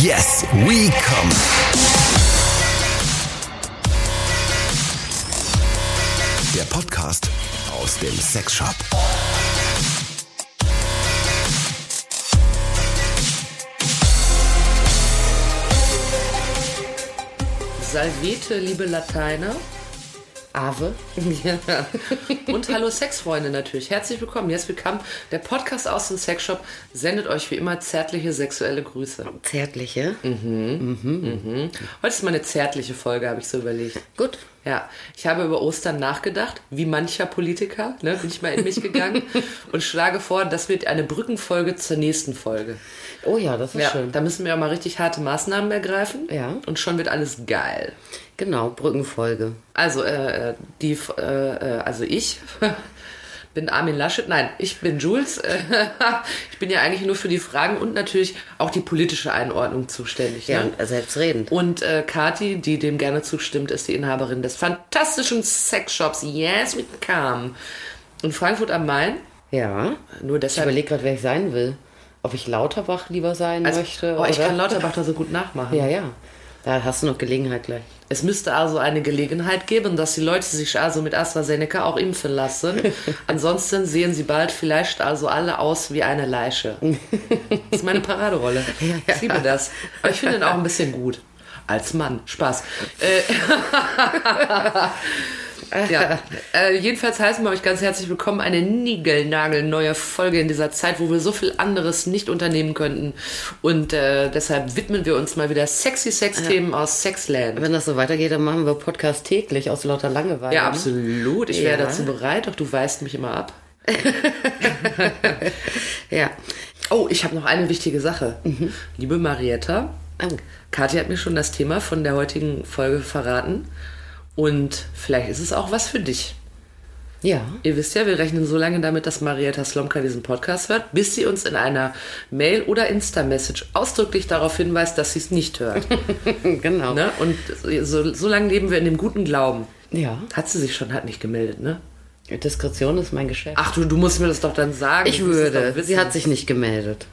Yes, we come. Der Podcast aus dem Sexshop. Salvete, liebe Lateiner. Ave. Ja. Und hallo Sexfreunde natürlich. Herzlich willkommen. Jetzt willkommen. Der Podcast aus dem Sexshop sendet euch wie immer zärtliche sexuelle Grüße. Zärtliche. Heute ist mal eine zärtliche Folge, habe ich so überlegt. Gut. Ja, ich habe über Ostern nachgedacht, wie mancher Politiker, ne, bin ich mal in mich gegangen und schlage vor, das wird eine Brückenfolge zur nächsten Folge. Oh ja, das ist Ja, schön. da müssen wir auch mal richtig harte Maßnahmen ergreifen. Ja. Und schon wird alles geil. Genau, Brückenfolge. Also, äh, die, äh, äh, also ich bin Armin Laschet. Nein, ich bin Jules. Ich bin ja eigentlich nur für die Fragen und natürlich auch die politische Einordnung zuständig. Ja, Ne? selbstredend. Und äh, Kati, die dem gerne zustimmt, ist die Inhaberin des fantastischen Sexshops Yes We Come in Frankfurt am Main. Ja. Nur Ich deshalb. überlege gerade, wer ich sein will. Ob ich Lauterbach lieber sein Also, möchte. oh, ich oder? kann Lauterbach da so gut nachmachen. Ja, ja. Da hast du noch Gelegenheit gleich. Es müsste also eine Gelegenheit geben, dass die Leute sich also mit AstraZeneca auch impfen lassen. Ansonsten sehen sie bald vielleicht also alle aus wie eine Leiche. Das ist meine Paraderolle. Ich liebe das. Aber ich finde ihn auch ein bisschen gut. Als Mann. Spaß. Äh, ja. Äh, jedenfalls heißen wir euch ganz herzlich willkommen. Eine niegelnagelneue Folge in dieser Zeit, wo wir so viel anderes nicht unternehmen könnten. Und äh, deshalb widmen wir uns mal wieder sexy Sex-Themen aus Sexland. Wenn das so weitergeht, dann machen wir Podcast täglich aus lauter Langeweile. Ja, absolut. Ich wäre Ja. dazu bereit, doch du weist mich immer ab. Ja. Oh, ich habe noch eine wichtige Sache. Liebe Marietta, Oh. Kathi hat mir schon das Thema von der heutigen Folge verraten. Und vielleicht ist es auch was für dich. Ja. Ihr wisst ja, wir rechnen so lange damit, dass Marietta Slomka diesen Podcast hört, bis sie uns in einer Mail oder Insta-Message ausdrücklich darauf hinweist, dass sie es nicht hört. genau. ne? Und so, so lange leben wir in dem guten Glauben. Ja. Hat sie sich schon, hat nicht gemeldet, ne? Diskretion ist mein Geschäft. Ach du, du musst mir das doch dann sagen. ich würde. Sie hat sich nicht gemeldet.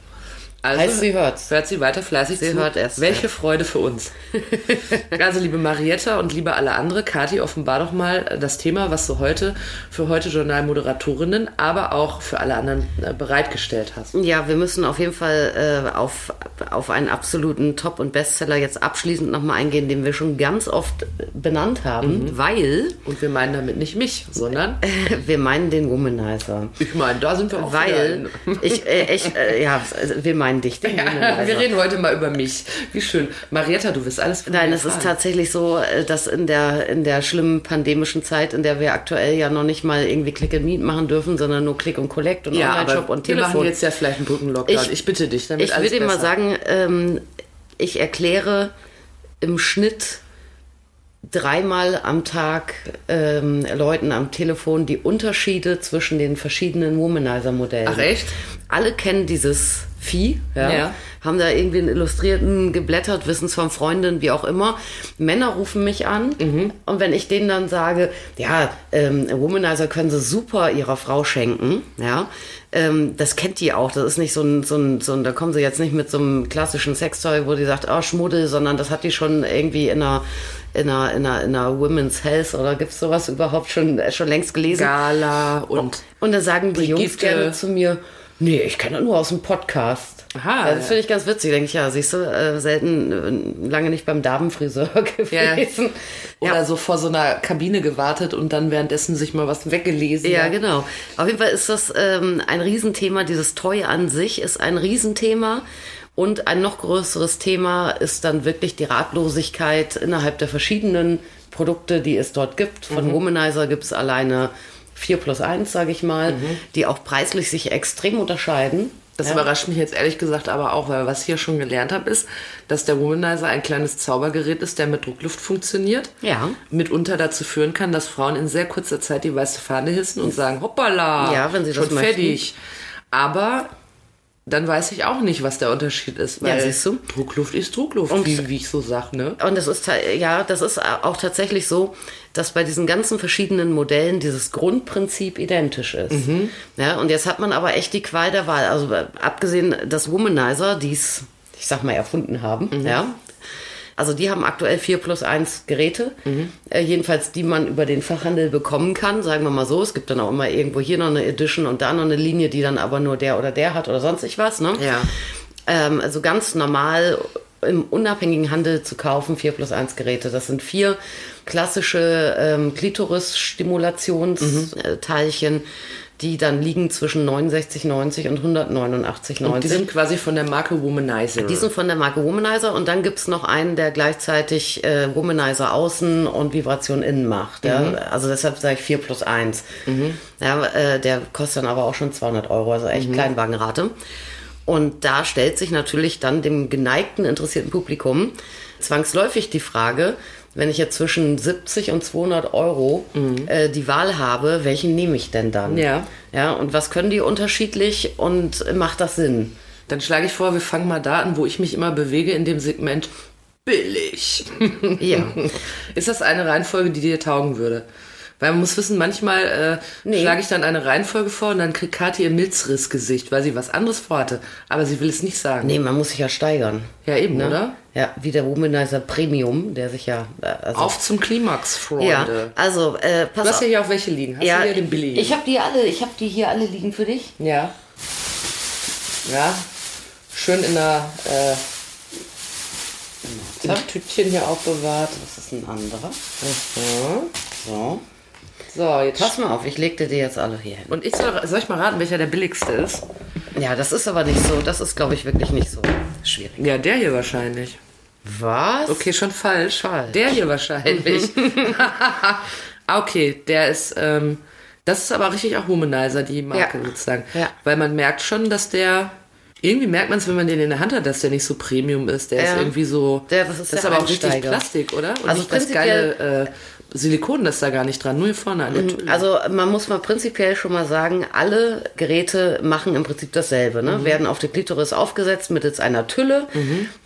Also, Heißt, sie hört's. Hört sie weiter fleißig Sie zu. hört erst, Welche ja. Freude für uns. also, liebe Marietta und liebe alle andere, Kathi, offenbar doch mal das Thema, was du heute für heute Journalmoderatorinnen, aber auch für alle anderen äh, bereitgestellt hast. Ja, wir müssen auf jeden Fall äh, auf, auf einen absoluten Top- und Bestseller jetzt abschließend nochmal eingehen, den wir schon ganz oft benannt haben, weil Und wir meinen damit nicht mich, sondern wir meinen den Womanizer. ich meine, da sind wir auch Weil ich, äh, ich äh, ja, wir meinen dich, den in- Womanizer. wir reden heute mal über mich. Wie schön. Marietta, du wirst alles von Nein, es ist tatsächlich so, äh, dass in der, in der schlimmen pandemischen Zeit, in der wir aktuell ja noch nicht mal irgendwie Click and Meet machen dürfen, sondern nur Click und Collect und ja, Online-Shop und wir machen Telefon. jetzt ja vielleicht einen Brückenlockdown. Ich, Ich- bitte dich, damit Ich würde mal besser. sagen, ähm, ich erkläre im Schnitt dreimal am Tag ähm, Leuten am Telefon die Unterschiede zwischen den verschiedenen Womanizer-Modellen. Ach, echt? Alle kennen dieses Vieh, ja, Ja. haben da irgendwie einen Illustrierten geblättert, wissen es von Freundinnen, wie auch immer. Männer rufen mich an Mhm. und wenn ich denen dann sage, ja, ähm, Womanizer können sie super ihrer Frau schenken, ja, ähm, das kennt die auch. Das ist nicht so ein, so ein, so ein, da kommen sie jetzt nicht mit so einem klassischen Sextoy, wo die sagt, oh, Schmuddel, sondern das hat die schon irgendwie in einer, in einer, in einer, in einer Women's Health oder gibt's sowas überhaupt schon, äh, schon längst gelesen? Gala und Und dann sagen die Jungs Brigitte. gerne zu mir, nee, ich kenne das nur aus dem Podcast. Aha. Ja, das finde ich ganz witzig. Denke ich, ja, siehst du, äh, selten, äh, lange nicht beim Damenfriseur Ja. gewesen. Oder Ja. so vor so einer Kabine gewartet und dann währenddessen sich mal was weggelesen. Ja, genau. Auf jeden Fall ist das ähm, ein Riesenthema. Dieses Toy an sich ist ein Riesenthema. Und ein noch größeres Thema ist dann wirklich die Ratlosigkeit innerhalb der verschiedenen Produkte, die es dort gibt. Von Womanizer gibt es alleine 4 plus 1, sage ich mal, die auch preislich sich extrem unterscheiden. Das Ja. überrascht mich jetzt ehrlich gesagt aber auch, weil was ich hier schon gelernt habe, ist, dass der Womanizer ein kleines Zaubergerät ist, der mit Druckluft funktioniert. Ja. Mitunter dazu führen kann, dass Frauen in sehr kurzer Zeit die weiße Fahne hissen und sagen, hoppala, Ja, wenn sie schon fertig. Aber dann weiß ich auch nicht, was der Unterschied ist, weil Ja, siehst du? Druckluft ist Druckluft, Und- wie, wie ich so sag, ne? Und das ist ja, das ist auch tatsächlich so, dass bei diesen ganzen verschiedenen Modellen dieses Grundprinzip identisch ist. Ja, und jetzt hat man aber echt die Qual der Wahl. Also äh, abgesehen, dass Womanizer, dies, ich sag mal, erfunden haben. Ja. Also die haben aktuell 4 plus 1 Geräte, äh, jedenfalls die man über den Fachhandel bekommen kann, sagen wir mal so. Es gibt dann auch immer irgendwo hier noch eine Edition und da noch eine Linie, die dann aber nur der oder der hat oder sonst ich was. Ne? Ja. Ähm, also ganz normal im unabhängigen Handel zu kaufen, 4 plus 1 Geräte. Das sind vier klassische ähm, Klitoris-Stimulationsteilchen, die dann liegen zwischen 69,90 und 189,90. Und die sind quasi von der Marke Womanizer. Die sind von der Marke Womanizer und dann gibt's noch einen, der gleichzeitig äh, Womanizer außen und Vibration innen macht. Ja? Also deshalb sage ich 4 plus 1. Ja, äh, der kostet dann aber auch schon 200 Euro, also echt Kleinwagenrate. Und da stellt sich natürlich dann dem geneigten, interessierten Publikum zwangsläufig die Frage, wenn ich jetzt zwischen 70 und 200 Euro äh, die Wahl habe, welchen nehme ich denn dann? Ja. Ja, und was können die unterschiedlich und macht das Sinn? Dann schlage ich vor, wir fangen mal da an, wo ich mich immer bewege in dem Segment billig. Ja. Ist das eine Reihenfolge, die dir taugen würde? Weil man muss wissen, manchmal äh, Nee. schlage ich dann eine Reihenfolge vor und dann kriegt Kathi ihr Milzrissgesicht, weil sie was anderes vorhatte. Aber sie will es nicht sagen. Nee, man muss sich ja steigern. Ja, eben, Ne? oder? Ja, wie der Womanizer Premium, der sich ja. äh, Also, Auf zum Klimax, Freunde. ja, also, äh, pass Du hast auf. ja hier auch welche liegen. Hast ja, du hier den billigen? ich habe die alle, ich habe die hier alle liegen für dich. Ja. Ja. Schön in der äh, im Tütchen hier aufbewahrt. Das ist ein anderer. Mhm. So. So, jetzt. Pass mal auf, ich legte dir jetzt alle hier hin. Und ich soll, soll ich mal raten, welcher der billigste ist? Ja, das ist aber nicht so, das ist, glaube ich, wirklich nicht so schwierig. Ja, der hier wahrscheinlich. Was? Okay, schon falsch. Falsch. Der hier wahrscheinlich. Ah, okay, der ist. Ähm, das ist aber richtig auch Womanizer, die Marke Ja. sozusagen. Ja. Weil man merkt schon, dass der. Irgendwie merkt man es, wenn man den in der Hand hat, dass der nicht so Premium ist. Der Ja. ist irgendwie so. Der- das ist der aber auch richtig. Plastik, oder? Und Also nicht das geile äh, Silikon, ist da gar nicht dran. Nur hier vorne an der Tüte. Also man muss mal prinzipiell schon mal sagen, alle Geräte machen im Prinzip dasselbe. Ne? Werden auf die Klitoris aufgesetzt mittels einer Tülle.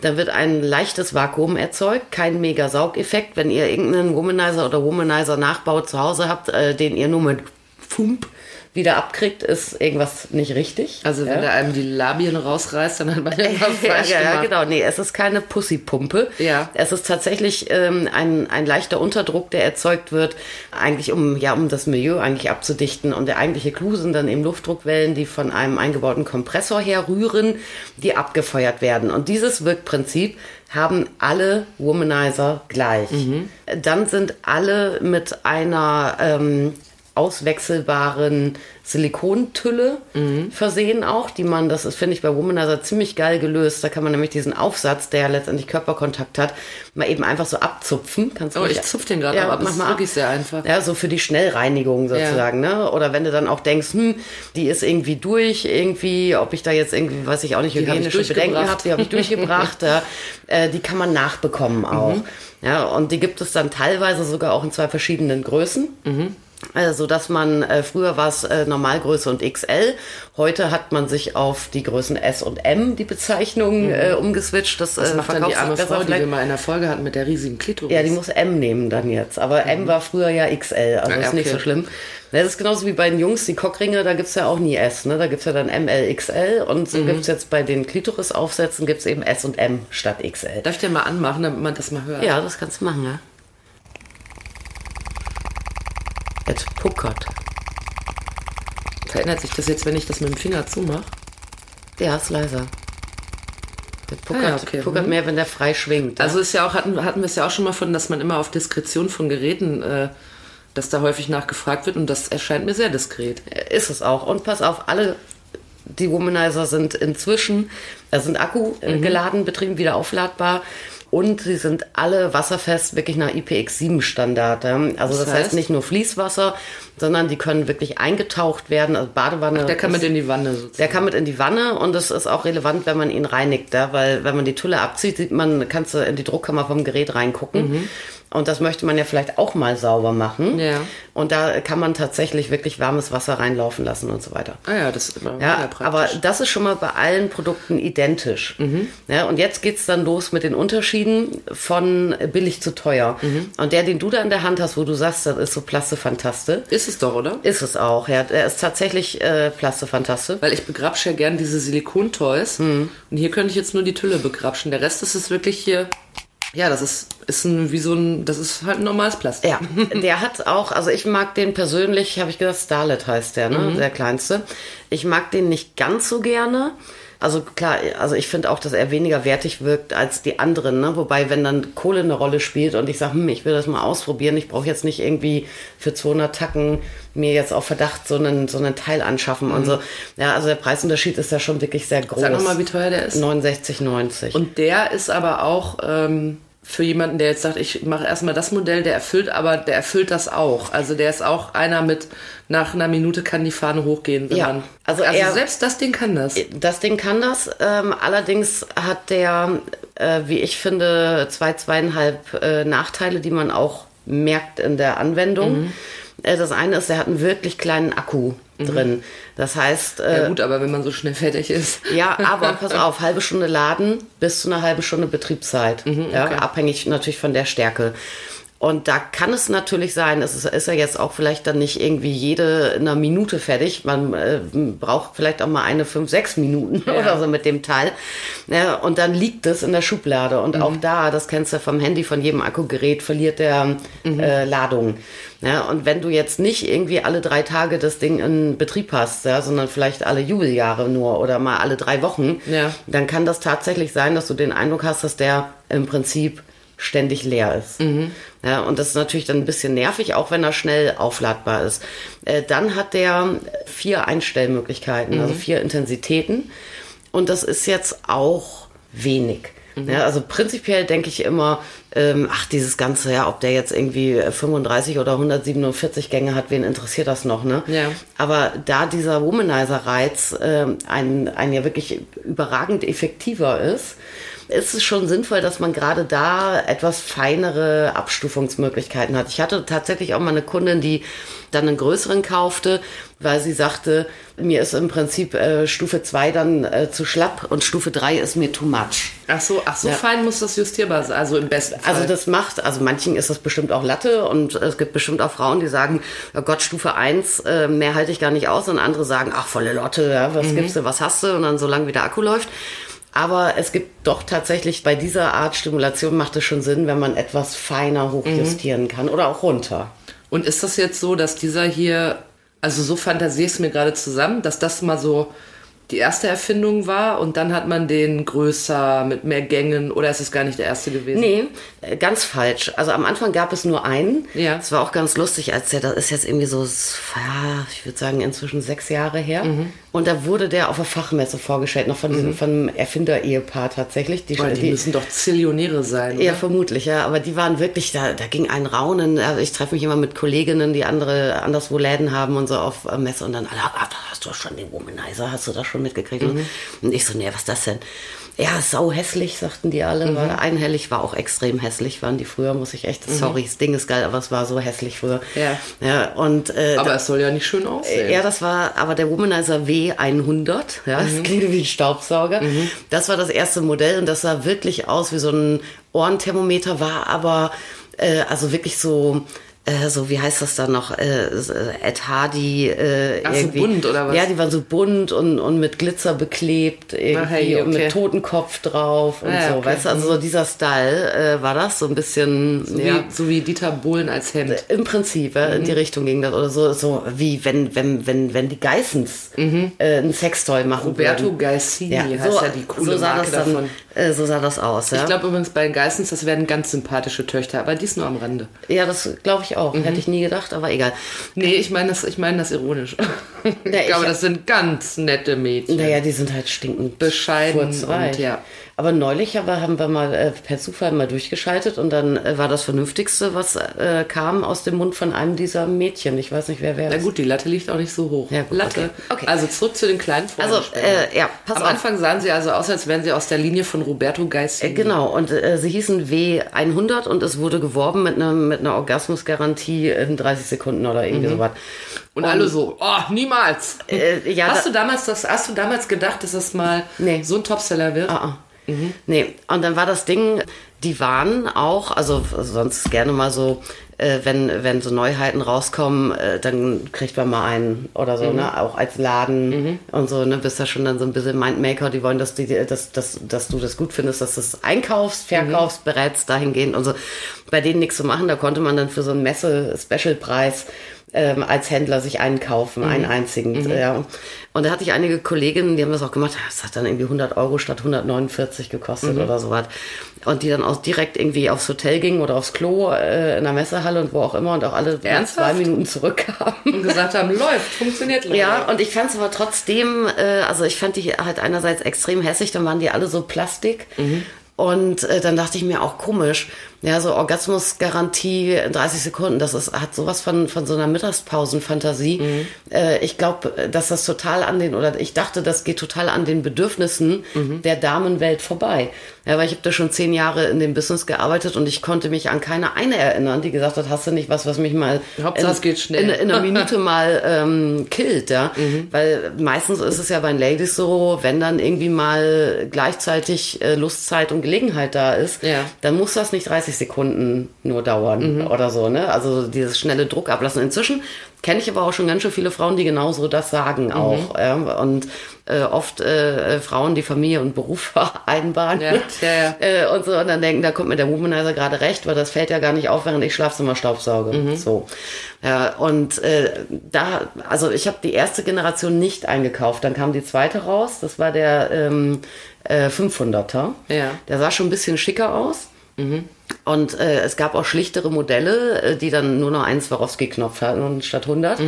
Da wird ein leichtes Vakuum erzeugt, kein mega Saugeffekt. Wenn ihr irgendeinen Womanizer oder Womanizer Nachbau zu Hause habt, äh, den ihr nur mit Fump wieder abkriegt, ist irgendwas nicht richtig. Also wenn ja? der einem die Labien rausreißt, dann hat man irgendwas ja, falsch ja, ja, gemacht. genau. Nee, es ist keine Pussypumpe. Ja. Es ist tatsächlich ähm, ein, ein leichter Unterdruck, der erzeugt wird, eigentlich um, ja, um das Milieu eigentlich abzudichten. Und der eigentliche Clou sind dann eben Luftdruckwellen, die von einem eingebauten Kompressor herrühren, die abgefeuert werden. Und dieses Wirkprinzip haben alle Womanizer gleich. Dann sind alle mit einer ähm, auswechselbaren Silikontülle versehen auch, die man, das ist, finde ich, bei Womanizer ziemlich geil gelöst. Da kann man nämlich diesen Aufsatz, der ja letztendlich Körperkontakt hat, mal eben einfach so abzupfen. Kannst du Oh, ich zupf den gerade ab. Das mach ist mal ab. wirklich sehr einfach. Ja, so für die Schnellreinigung sozusagen, ne? Oder wenn du dann auch denkst, hm, die ist irgendwie durch, irgendwie, ob ich da jetzt irgendwie, weiß ich auch nicht, hab ich hygienische Bedenken durchgebracht. habe, die habe ich durchgebracht. ja. äh, die kann man nachbekommen auch. Mhm. Ja, und die gibt es dann teilweise sogar auch in zwei verschiedenen Größen. Mhm. Äh, so dass man äh, früher war es äh, Normalgröße und XL. Heute hat man sich auf die Größen S und M die Bezeichnung äh, umgeswitcht. Das, Mhm. Das äh, macht dann die arme Frau, die wir mal in der Folge hatten mit der riesigen Klitoris. Ja, die muss M nehmen dann jetzt. Aber M war früher ja XL, also Ja, ist nicht okay. so schlimm. Das ist genauso wie bei den Jungs, die Cockringe, da gibt's ja auch nie S. Ne? Da gibt's ja dann ML, XL und so gibt's jetzt bei den Klitoris-Aufsätzen gibt's eben S und M statt XL. Darf ich den mal anmachen, damit man das mal hört? Ja, das kannst du machen, ja. Es puckert. Verändert sich das jetzt, wenn ich das mit dem Finger zumache? Ja, ist leiser. Der puckert, Ah ja, okay. puckert Mhm. mehr, wenn der frei schwingt. Also ist ja auch, hatten, hatten wir es ja auch schon mal von, dass man immer auf Diskretion von Geräten, äh, dass da häufig nachgefragt wird und das erscheint mir sehr diskret. Ist es auch. Und pass auf, alle die Womanizer sind inzwischen, da sind Akku äh, geladen, betrieben, wieder aufladbar. Und sie sind alle wasserfest, wirklich nach IPX7 Standard. ja. Also das, Das heißt heißt? nicht nur Fließwasser, sondern die können wirklich eingetaucht werden. Also Badewanne. Der kann ist- mit in die Wanne sozusagen. der kann mit in die Wanne und das ist auch relevant, wenn man ihn reinigt, ja? weil wenn man die Tülle abzieht, sieht man, kannst du in die Druckkammer vom Gerät reingucken. Und das möchte man ja vielleicht auch mal sauber machen. Ja. Und da kann man tatsächlich wirklich warmes Wasser reinlaufen lassen und so weiter. Ah ja, das ist immer Ja, aber das ist schon mal bei allen Produkten identisch. Ja, und jetzt geht's dann los mit den Unterschieden von billig zu teuer. Und der, den du da in der Hand hast, wo du sagst, das ist so Plastefantaste, ist es doch, oder? ist es auch. Ja, er ist tatsächlich äh, Plastefantaste. Weil ich begrapsche ja gern diese Silikontoys. Mhm. Und hier könnte ich jetzt nur die Tülle begrapschen. Der Rest ist es wirklich hier. Ja, das ist, ist ein, wie so ein, das ist halt ein normales Plastik. Ja, der hat auch, also ich mag den persönlich, habe ich gesagt, Starlet heißt der, ne? Der kleinste. Ich mag den nicht ganz so gerne. Also klar, also ich finde auch, dass er weniger wertig wirkt als die anderen, ne? Wobei, wenn dann Kohle eine Rolle spielt und ich sage, hm, ich will das mal ausprobieren, ich brauche jetzt nicht irgendwie für 200 Tacken mir jetzt auf Verdacht so einen, so einen Teil anschaffen und so. Ja, also der Preisunterschied ist ja schon wirklich sehr groß. Sag nochmal, wie teuer der ist. 69,90. Und der ist aber auch ähm, für jemanden, der jetzt sagt, ich mache erstmal das Modell, der erfüllt, aber der erfüllt das auch. Also der ist auch einer mit, nach einer Minute kann die Fahne hochgehen. Wenn Ja, man, also also, er- selbst das Ding kann das. Das Ding kann das. Ähm, allerdings hat der, äh, wie ich finde, zwei, zweieinhalb äh, Nachteile, die man auch merkt in der Anwendung. Äh, das eine ist, er hat einen wirklich kleinen Akku drin. Das heißt, äh, Ja gut, aber wenn man so schnell fertig ist. ja, aber pass auf, halbe Stunde laden bis zu einer halben Stunde Betriebszeit. ja, okay. abhängig natürlich von der Stärke. Und da kann es natürlich sein, es ist, ist ja jetzt auch vielleicht dann nicht irgendwie jede in einer Minute fertig. Man äh, braucht vielleicht auch mal eine fünf, sechs Minuten oder so mit dem Teil. Ja, und dann liegt es in der Schublade. Und auch da, das kennst du vom Handy, von jedem Akkugerät, verliert der äh, Ladung. Ja, und wenn du jetzt nicht irgendwie alle drei Tage das Ding in Betrieb hast, ja, sondern vielleicht alle Jubeljahre nur oder mal alle drei Wochen, Ja. dann kann das tatsächlich sein, dass du den Eindruck hast, dass der im Prinzip ständig leer ist. Ja, und das ist natürlich dann ein bisschen nervig, auch wenn er schnell aufladbar ist. Äh, dann hat der vier Einstellmöglichkeiten, also vier Intensitäten. Und das ist jetzt auch wenig. Ja, also prinzipiell denke ich immer, ähm, ach, dieses Ganze, ja, ob der jetzt irgendwie 35 oder 147 Gänge hat, wen interessiert das noch, ne? Ja. Aber da dieser Womanizer-Reiz ähm, ein, ein ja wirklich überragend effektiver ist, ist es schon sinnvoll, dass man gerade da etwas feinere Abstufungsmöglichkeiten hat. Ich hatte tatsächlich auch mal eine Kundin, die dann einen größeren kaufte, weil sie sagte, mir ist im Prinzip äh, Stufe 2 dann äh, zu schlapp und Stufe 3 ist mir too much. Ach so, ach so Ja. fein muss das justierbar sein, also im besten Fall. Also das macht, also manchen ist das bestimmt auch Latte und es gibt bestimmt auch Frauen, die sagen, oh Gott, Stufe 1, äh, mehr halte ich gar nicht aus und andere sagen, ach volle Lotte, ja, was gibst du, was hast du und dann so lange wie der Akku läuft. Aber es gibt doch tatsächlich bei dieser Art Stimulation macht es schon Sinn, wenn man etwas feiner hochjustieren kann oder auch runter. Und ist das jetzt so, dass dieser hier, also so fantasiere ich es mir gerade zusammen, dass das mal so die erste Erfindung war und dann hat man den größer mit mehr Gängen oder ist es gar nicht der erste gewesen? Nee, äh, ganz falsch. Also am Anfang gab es nur einen. Ja. Es war auch ganz lustig, als der, das ist jetzt irgendwie so, ja, ich würde sagen, inzwischen sechs Jahre her. Mhm. Und da wurde der auf der Fachmesse vorgestellt, noch von diesem, von einem Erfinder-Ehepaar tatsächlich. Die, Boah, die, müssen doch Zillionäre sein. ja, vermutlich, ja. Aber die waren wirklich, da, da ging ein Raunen. Also ich treffe mich immer mit Kolleginnen, die andere anderswo Läden haben und so auf äh, Messe und dann alle, ah, hast du schon den Womanizer, hast du das schon mitgekriegt? Mhm. Und ich so, nee, was ist das denn? Ja, sau hässlich, sagten die alle. Mhm. War einhellig, war auch extrem hässlich, waren die früher, muss ich echt, sorry, das Ding ist geil, aber es war so hässlich früher. Ja. Ja, und, äh, Aber es soll ja nicht schön aussehen. ja, das war aber der Womanizer W100. Ja, das klingt wie ein Staubsauger. Das war das erste Modell und das sah wirklich aus wie so ein Ohrenthermometer, war aber äh, also wirklich so. Äh, so, wie heißt das dann noch? Äh, Ed Hardy. Äh, Ach so, irgendwie. bunt oder was? Ja, die waren so bunt und, und mit Glitzer beklebt irgendwie Ach, hey, und okay. mit Totenkopf drauf und Ah, so. okay. Weißt du, also so dieser Style äh, war das, so ein bisschen. so, ja. wie, so wie Dieter Bohlen als Hemd. Im Prinzip, ja, Mhm. in die Richtung ging das. Oder so, so wie wenn, wenn, wenn, wenn die Geissens äh, ein Sextoy machen Mhm. Roberto würden. Gaisini Ja, heißt so, ja die coole so sah Marke das dann, davon. äh, so sah das aus, ja. Ich glaube übrigens bei den Geissens, das werden ganz sympathische Töchter, aber dies nur am Rande. ja, das glaube ich auch. Mhm. Hätte ich nie gedacht, aber egal. Nee, ich meine das, ich meine das ironisch. ich ich glaube, hab- das sind ganz nette Mädchen. Naja, die sind halt stinkend Bescheiden und ja. Aber neulich aber haben wir mal äh, per Zufall mal durchgeschaltet und dann äh, war das Vernünftigste, was äh, kam aus dem Mund von einem dieser Mädchen. Ich weiß nicht, wer wer Na gut, die Latte liegt auch nicht so hoch. Ja, gut, Latte. okay. Okay. Also zurück zu den kleinen Also, Freudenspendern. äh, ja, pass Am auf. Anfang sahen sie also aus, als wären sie aus der Linie von Roberto Geissi. Äh, Genau, und äh, sie hießen W100 und es wurde geworben mit einer mit einer Orgasmusgarantie in 30 Sekunden oder irgendwie sowas. Und alle so, oh, niemals. Äh, ja, hast da- du damals das, hast du damals gedacht, dass das mal Nee. so ein Topseller wird? Ah, ah. Nee, und dann war das Ding, die waren auch, also sonst gerne mal so, äh, wenn, wenn so Neuheiten rauskommen, äh, dann kriegt man mal einen oder so, ne? Auch als Laden und so, ne? Bist ja schon dann so ein bisschen Mindmaker, die wollen, dass, die, dass, dass, dass du das gut findest, dass du es einkaufst, verkaufst, berätst dahingehend und so. Bei denen nichts zu machen, da konnte man dann für so einen Messe-Special-Preis ähm, als Händler sich einkaufen, einen einzigen. Ja. Und da hatte ich einige Kolleginnen, die haben das auch gemacht, das hat dann irgendwie 100 Euro statt 149 gekostet oder sowas. Und die dann auch direkt irgendwie aufs Hotel gingen oder aufs Klo äh, in der Messehalle und wo auch immer und auch alle Ernsthaft? zwei Minuten zurückkamen. Und gesagt haben, läuft, funktioniert läuft. Ja, und ich fand es aber trotzdem, äh, also ich fand die halt einerseits extrem hässlich, dann waren die alle so Plastik. Und äh, dann dachte ich mir auch komisch, ja, so Orgasmusgarantie in 30 Sekunden, das ist, hat sowas von, von so einer Mittagspausenfantasie. Äh, ich glaube, dass das total an den, oder ich dachte, das geht total an den Bedürfnissen der Damenwelt vorbei. Ja, weil ich habe da schon zehn Jahre in dem Business gearbeitet und ich konnte mich an keine eine erinnern, die gesagt hat, hast du nicht was, was mich mal Hauptsache, schnell. in, in einer Minute mal ähm, killt, ja. Weil meistens ist es ja bei den Ladies so, wenn dann irgendwie mal gleichzeitig äh, Lustzeit und Gelegenheit da ist, Ja. dann muss das nicht 30 Sekunden nur dauern oder so, ne? Also dieses schnelle Druck ablassen. Inzwischen kenne ich aber auch schon ganz schön viele Frauen, die genauso das sagen auch. Ja? Und äh, oft äh, äh, Frauen, die Familie und Beruf vereinbaren. Ja, ja. Äh, und so, und dann denken, da kommt mir der Womanizer gerade recht, weil das fällt ja gar nicht auf, während ich Schlafzimmer staubsauge. Mhm. So. Ja, und äh, da, also ich habe die erste Generation nicht eingekauft, dann kam die zweite raus, das war der ähm, äh, 500er. Ja. Der sah schon ein bisschen schicker aus. Und äh, es gab auch schlichtere Modelle, äh, die dann nur noch einen Swarovski-Knopf hatten statt 100.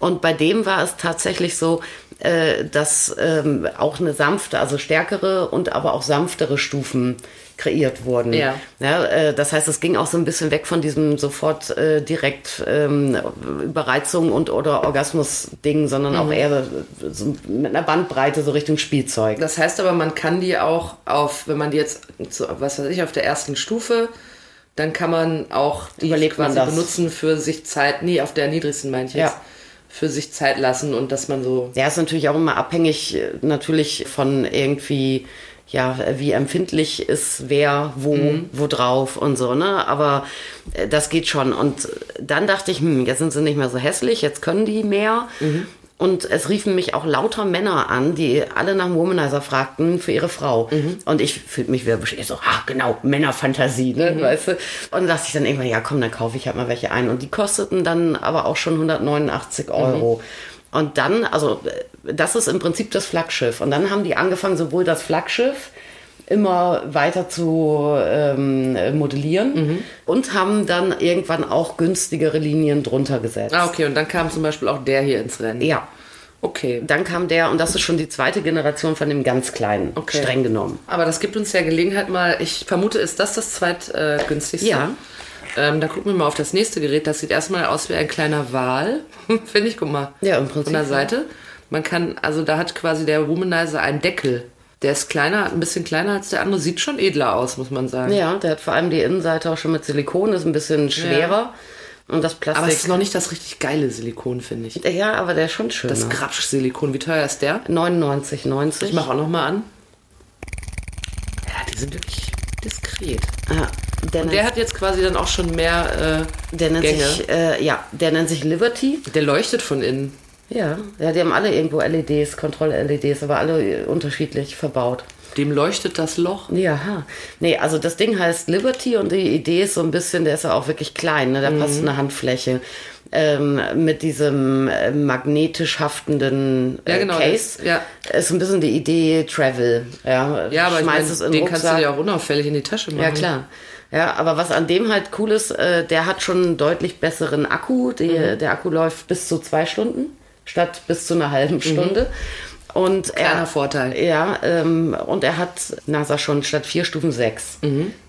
Und bei dem war es tatsächlich so, äh, dass ähm, auch eine sanfte, also stärkere und aber auch sanftere Stufen kreiert wurden. Ja. Ja, äh, das heißt, es ging auch so ein bisschen weg von diesem sofort äh, direkt ähm, Überreizung und oder Orgasmus-Ding, sondern auch eher so mit einer Bandbreite so Richtung Spielzeug. Das heißt aber, man kann die auch auf, wenn man die jetzt, so, was weiß ich, auf der ersten Stufe, dann kann man auch die Überlegt quasi benutzen für sich Zeit, nee, auf der niedrigsten meine ich jetzt, Ja. für sich Zeit lassen und dass man so, Ja, ist natürlich auch immer abhängig äh, natürlich von irgendwie, ja, wie empfindlich ist wer, wo, wo drauf und so, ne? Aber äh, das geht schon. Und dann dachte ich, hm, jetzt sind sie nicht mehr so hässlich, jetzt können die mehr. Und es riefen mich auch lauter Männer an, die alle nach dem Womanizer fragten für ihre Frau. Und ich fühlte mich wieder bestätigt, so, ah, genau, Männerfantasie, ne, weißt du. Und dachte ich dann irgendwann, ja, komm, dann kaufe ich halt mal welche ein. Und die kosteten dann aber auch schon 189 Euro. Und dann, also das ist im Prinzip das Flaggschiff. Und dann haben die angefangen, sowohl das Flaggschiff immer weiter zu ähm, modellieren und haben dann irgendwann auch günstigere Linien drunter gesetzt. ah, okay, und dann kam zum Beispiel auch der hier ins Rennen. Ja. Okay. Dann kam der, und das ist schon die zweite Generation von dem ganz kleinen, Okay. streng genommen. Aber das gibt uns ja Gelegenheit mal, ich vermute, ist das das zweitgünstigste? Äh? Ja. Ähm, dann gucken wir mal auf das nächste Gerät. Das sieht erstmal aus wie ein kleiner Wal. Finde ich, guck mal. Ja, im Prinzip, Von der ja. Seite. Man kann, also da hat quasi der Womanizer einen Deckel. Der ist kleiner, ein bisschen kleiner als der andere. Sieht schon edler aus, muss man sagen. Ja, der hat vor allem die Innenseite auch schon mit Silikon, ist ein bisschen schwerer. Und das Plastik. Aber es ist noch nicht das richtig geile Silikon, finde ich. ja, aber der ist schon schön. Das Grapsch-Silikon, wie teuer ist der? 99,90. Ich mache auch noch mal an. Ja, die sind wirklich diskret. Ja, der, Und der hat jetzt quasi dann auch schon mehr äh, der nennt Gänge. sich, äh, ja, der nennt sich Liberty. Der leuchtet von innen. Ja, ja, die haben alle irgendwo LEDs, Kontroll-LEDs, aber alle äh, unterschiedlich verbaut. Dem leuchtet das Loch. Ja, ha. nee, also das Ding heißt Liberty und die Idee ist so ein bisschen, der ist ja auch wirklich klein, ne? da passt eine Handfläche. Ähm, mit diesem äh, magnetisch haftenden äh, Ja, genau, Case. das- ja. Ist ein bisschen die Idee Travel. Ja, Ja, aber ich mein, den den kannst du Rucksack. dir auch unauffällig in die Tasche machen. Ja, klar. Ja, aber was an dem halt cool ist, äh, der hat schon einen deutlich besseren Akku. Die, Mhm. Der Akku läuft bis zu zwei Stunden statt bis zu einer halben Stunde. Und Kleiner er, Vorteil. Ja, ähm, und er hat NASA schon statt vier Stufen sechs.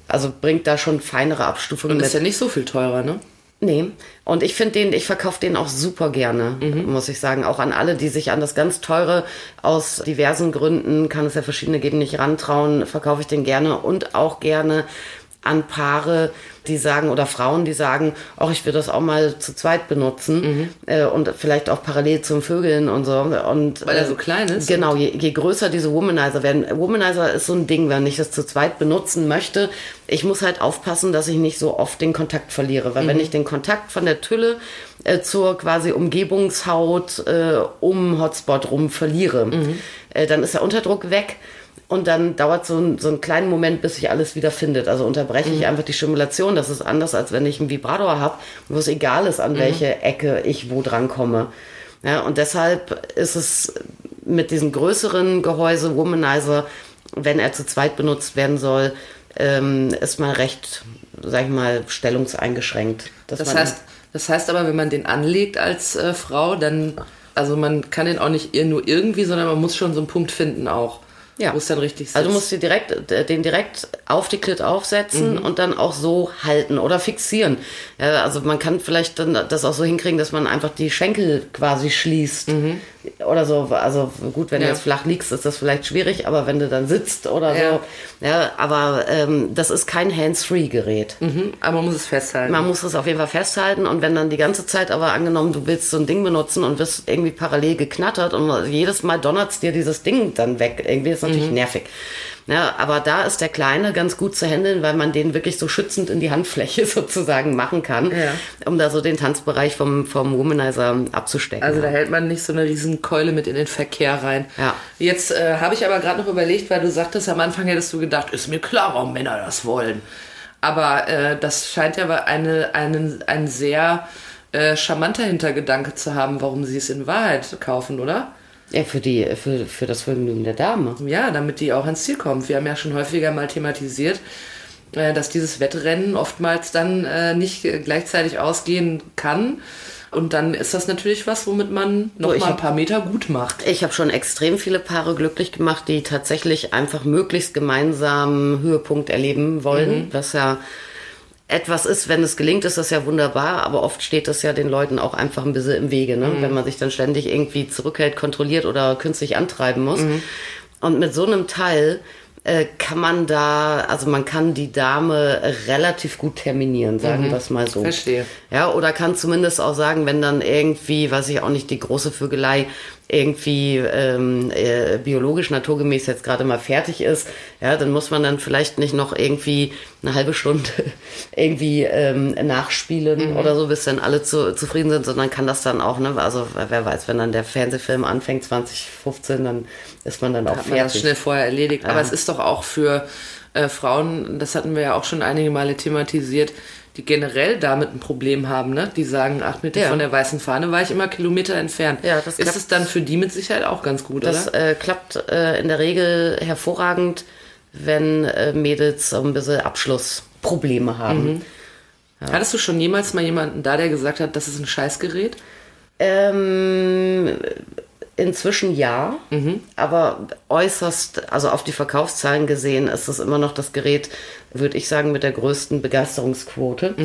Also bringt da schon feinere Abstufungen Und mit. ist ja nicht so viel teurer, ne? Nee. Und ich finde den, ich verkaufe den auch super gerne, muss ich sagen. Auch an alle, die sich an das ganz teure aus diversen Gründen, kann es ja verschiedene geben, nicht rantrauen, verkaufe ich den gerne und auch gerne an Paare, die sagen, oder Frauen, die sagen, ach, ich will das auch mal zu zweit benutzen äh, und vielleicht auch parallel zum Vögeln und so. Und, Weil er äh, so klein ist? Genau, je, je größer diese Womanizer werden. Womanizer ist so ein Ding, wenn ich das zu zweit benutzen möchte. Ich muss halt aufpassen, dass ich nicht so oft den Kontakt verliere. Weil wenn ich den Kontakt von der Tülle äh, zur quasi Umgebungshaut äh, um Hotspot rum verliere, äh, dann ist der Unterdruck weg. Und dann dauert so ein, so einen kleinen Moment, bis sich alles wieder findet. Also unterbreche ich einfach die Stimulation. Das ist anders, als wenn ich einen Vibrator habe, wo es egal ist, an welche Ecke ich wo dran komme. Ja, und deshalb ist es mit diesem größeren Gehäuse Womanizer, wenn er zu zweit benutzt werden soll, ähm, ist man recht, sag ich mal, stellungseingeschränkt. Das heißt, das heißt aber, wenn man den anlegt als äh, Frau, dann, also man kann den auch nicht nur irgendwie, sondern man muss schon so einen Punkt finden auch. Ja. Wo es dann richtig sitzt. Also du musst dir direkt, äh, den direkt auf die Klit aufsetzen und dann auch so halten oder fixieren. Ja, also man kann vielleicht dann das auch so hinkriegen, dass man einfach die Schenkel quasi schließt. Oder so. Also gut, wenn Ja. du jetzt flach liegst, ist das vielleicht schwierig, aber wenn du dann sitzt oder Ja. so. Ja, aber ähm, das ist kein Hands-Free-Gerät. Mhm, aber man muss es festhalten. Man muss es auf jeden Fall festhalten und wenn dann die ganze Zeit aber angenommen, du willst so ein Ding benutzen und wirst irgendwie parallel geknattert und jedes Mal donnert's dir dieses Ding dann weg. Irgendwie ist natürlich nervig. Ja, aber da ist der Kleine ganz gut zu handeln, weil man den wirklich so schützend in die Handfläche sozusagen machen kann, Ja. um da so den Tanzbereich vom, vom Womanizer abzustecken. Also da hält man nicht so eine riesen Keule mit in den Verkehr rein. Ja. Jetzt äh, habe ich aber gerade noch überlegt, weil du sagtest, am Anfang hättest du gedacht, ist mir klar, warum Männer das wollen. Aber äh, das scheint ja aber eine, einen, ein sehr äh, charmanter Hintergedanke zu haben, warum sie es in Wahrheit kaufen, oder? Ja, für, die, für, für das Vergnügen der Dame. Ja, damit die auch ans Ziel kommen. Wir haben ja schon häufiger mal thematisiert, äh, dass dieses Wettrennen oftmals dann äh, nicht gleichzeitig ausgehen kann. Und dann ist das natürlich was, womit man noch ich mal ein paar Meter gut macht. Ich habe schon extrem viele Paare glücklich gemacht, die tatsächlich einfach möglichst gemeinsam Höhepunkt erleben wollen, was ja etwas ist, wenn es gelingt, ist das ja wunderbar, aber oft steht das ja den Leuten auch einfach ein bisschen im Wege, ne? wenn man sich dann ständig irgendwie zurückhält, kontrolliert oder künstlich antreiben muss. Und mit so einem Teil äh, kann man da, also man kann die Dame relativ gut terminieren, sagen wir es mal so. Verstehe. Ja, oder kann zumindest auch sagen, wenn dann irgendwie, weiß ich auch nicht, die große Vögelei irgendwie ähm, äh, biologisch naturgemäß jetzt gerade mal fertig ist, ja, dann muss man dann vielleicht nicht noch irgendwie eine halbe Stunde irgendwie ähm, nachspielen oder so, bis dann alle zu, zufrieden sind, sondern kann das dann auch, ne, also wer weiß, wenn dann der Fernsehfilm anfängt 2015, dann ist man dann auch hat man das fertig. schnell vorher erledigt. Aber es ist doch auch für äh, Frauen, das hatten wir ja auch schon einige Male thematisiert, die generell damit ein Problem haben, ne? Die sagen, acht Meter Ja. von der weißen Fahne war ich immer Kilometer entfernt. Ja, das ist es dann für die mit Sicherheit auch ganz gut, Das oder? äh, klappt äh, in der Regel hervorragend, wenn äh, Mädels so ein bisschen Abschlussprobleme haben. Hattest du schon jemals mal jemanden da, der gesagt hat, das ist ein Scheißgerät? Ähm, inzwischen ja, aber äußerst, also auf die Verkaufszahlen gesehen, ist es immer noch das Gerät, würde ich sagen, mit der größten Begeisterungsquote.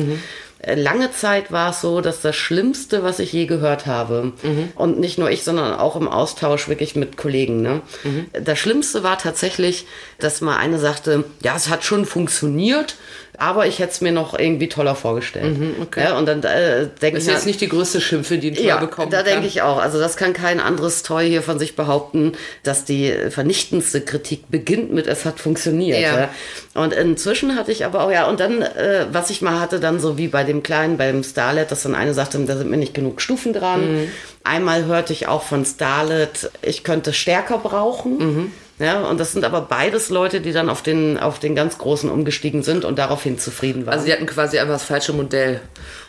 Äh, Lange Zeit war es so, dass das Schlimmste, was ich je gehört habe, und nicht nur ich, sondern auch im Austausch wirklich mit Kollegen, ne? das Schlimmste war tatsächlich, dass mal eine sagte, ja, es hat schon funktioniert, aber ich hätte es mir noch irgendwie toller vorgestellt. okay. ja, und dann äh, denke Das ich ist jetzt nicht die größte Schimpfe, die ein Toy ja, bekommen da denke ich auch. Also das kann kein anderes Toy hier von sich behaupten, dass die vernichtendste Kritik beginnt mit, es hat funktioniert. Ja. Ja. Und inzwischen hatte ich aber auch, ja, und dann, äh, was ich mal hatte, dann so wie bei dem Kleinen, beim Starlet, dass dann eine sagte, da sind mir nicht genug Stufen dran. Mhm. Einmal hörte ich auch von Starlet, ich könnte stärker brauchen. Mhm. Ja, und das sind aber beides Leute, die dann auf den, auf den ganz großen umgestiegen sind und daraufhin zufrieden waren. Also sie hatten quasi einfach das falsche Modell.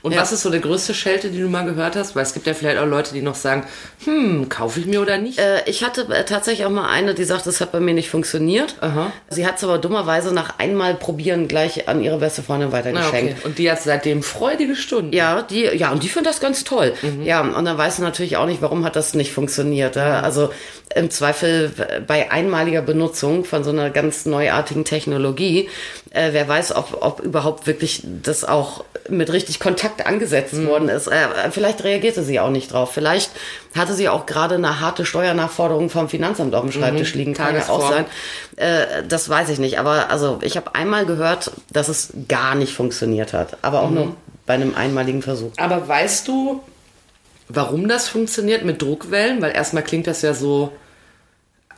Und Ja. was ist so der größte Schelte, die du mal gehört hast? Weil es gibt ja vielleicht auch Leute, die noch sagen, hm, kaufe ich mir oder nicht? Äh, ich hatte äh, tatsächlich auch mal eine, die sagt, das hat bei mir nicht funktioniert. Aha. Sie hat es aber dummerweise nach einmal probieren gleich an ihre beste Freundin Ah, weitergeschenkt. okay. Und die hat seitdem freudige Stunden. Ja, die, ja, und die findet das ganz toll. Mhm. Ja, und dann weißt du natürlich auch nicht, warum hat das nicht funktioniert. Ja? Also im Zweifel äh, bei einmaliger Benutzung von so einer ganz neuartigen Technologie, äh, wer weiß, ob, ob überhaupt wirklich das auch mit richtig Kontakt angesetzt Mhm. worden ist. Äh, vielleicht reagierte sie auch nicht drauf. Vielleicht hatte sie auch gerade eine harte Steuernachforderung vom Finanzamt auf dem Schreibtisch liegen. Kann ja auch Mhm. Sein. Äh, das weiß ich nicht. Aber also ich habe einmal gehört, dass es gar nicht funktioniert hat. Aber auch Mhm. nur bei einem einmaligen Versuch. Aber weißt du, warum das funktioniert mit Druckwellen? Weil erstmal klingt das ja so,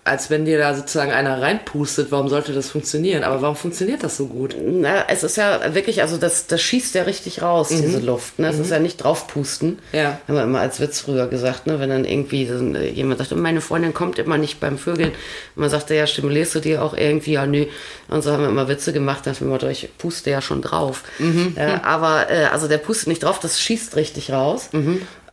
als wenn dir da sozusagen einer reinpustet. Warum sollte das funktionieren? Aber warum funktioniert das so gut? Na, es ist ja wirklich, also das, das schießt ja richtig raus, diese Luft. Ne? Es ist ja nicht draufpusten. Mhm. Ja. Haben wir immer als Witz früher gesagt, ne? wenn dann irgendwie ein- jemand sagt, meine Freundin kommt immer nicht beim Vögeln. Und man sagte, ja, stimulierst du die auch irgendwie? Ja, nö. Und so haben wir immer Witze gemacht, nach dem Motto, ich puste ja schon drauf. Mhm. Ja, aber äh, also der pustet nicht drauf, das schießt richtig raus.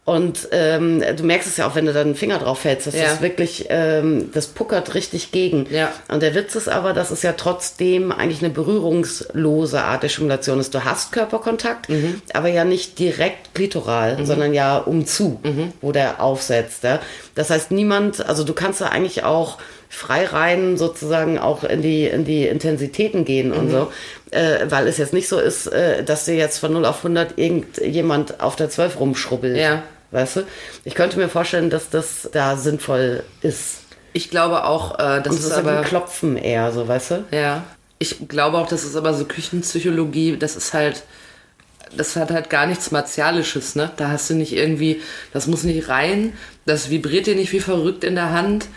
Mhm. Und ähm, du merkst es ja auch, wenn du dann den Finger drauf hältst, das Ja. ist wirklich, ähm, das puckert richtig gegen. Ja. Und der Witz ist aber, dass es ja trotzdem eigentlich eine berührungslose Art der Stimulation ist. Du hast Körperkontakt, aber ja nicht direkt klitoral, sondern ja umzu, wo der aufsetzt. Ja? Das heißt, niemand, also du kannst da eigentlich auch frei rein sozusagen auch in die, in die Intensitäten gehen und so, äh, weil es jetzt nicht so ist, äh, dass dir jetzt von 0 auf 100 irgendjemand auf der 12 rumschrubbelt. Ja. Weißt du? Ich könnte mir vorstellen, dass das da sinnvoll ist. Ich glaube auch, äh, das Und es aber aber ein Klopfen eher, so, weißt du? Ja. Ich glaube auch, das ist aber so Küchenpsychologie, das ist halt, das hat halt gar nichts Martialisches, ne? Da hast du nicht irgendwie, das muss nicht rein, das vibriert dir nicht wie verrückt in der Hand.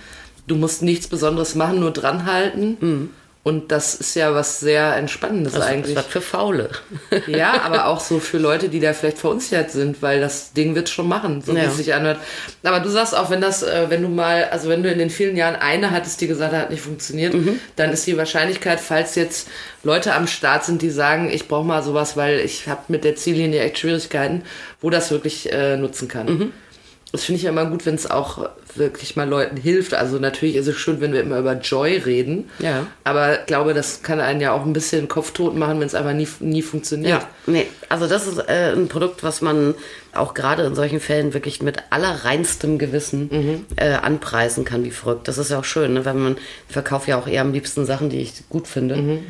Du musst nichts Besonderes machen, nur dranhalten. Und das ist ja was sehr Entspannendes Das eigentlich. ist was für Faule. Ja, aber auch so für Leute, die da vielleicht verunsichert sind, weil das Ding wird schon machen, so wie Ja. es sich anhört. Aber du sagst auch, wenn das, äh, wenn du mal, also wenn du in den vielen Jahren eine hattest, die gesagt hat, hat nicht funktioniert, Mhm. dann ist die Wahrscheinlichkeit, falls jetzt Leute am Start sind, die sagen, ich brauche mal sowas, weil ich habe mit der Ziellinie echt Schwierigkeiten, wo das wirklich äh, nutzen kann. Mhm. Das finde ich ja immer gut, wenn es auch wirklich mal Leuten hilft. Also natürlich ist es schön, wenn wir immer über Joy reden. Ja. Aber ich glaube, das kann einen ja auch ein bisschen kopftot machen, wenn es einfach nie, nie funktioniert. Ja, nee, also das ist äh, ein Produkt, was man auch gerade in solchen Fällen wirklich mit allerreinstem Gewissen äh, anpreisen kann, wie verrückt. Das ist ja auch schön, ne? weil man ich verkaufe ja auch eher am liebsten Sachen, die ich gut finde,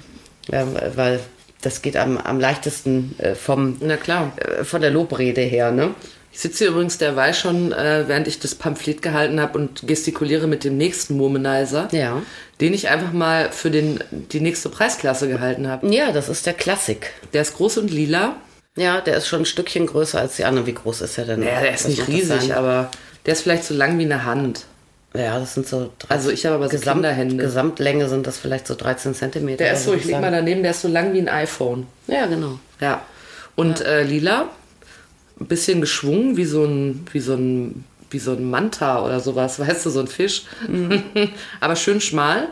ja, weil das geht am, am leichtesten äh, vom, Na klar. äh, von der Lobrede her. Ne? Ich sitze hier übrigens derweil schon, äh, während ich das Pamphlet gehalten habe und gestikuliere mit dem nächsten Womanizer, Ja. den ich einfach mal für den, die nächste Preisklasse gehalten habe. Ja, das ist der Klassik. Der ist groß und lila. Ja, der ist schon ein Stückchen größer als die anderen. Wie groß ist er denn? Ja, der ist Was nicht riesig, aber der ist vielleicht so lang wie eine Hand. Ja, das sind so. drei- Also ich habe aber so Gesamt, Kinderhände. Gesamtlänge sind das vielleicht so 13 Zentimeter. Der ist so, würd ich leg mal daneben, der ist so lang wie ein iPhone. Ja, genau. Ja. Und Äh, lila, ein bisschen geschwungen, wie so ein, wie so ein, wie so ein Manta oder sowas, weißt du, so ein Fisch. Aber schön schmal.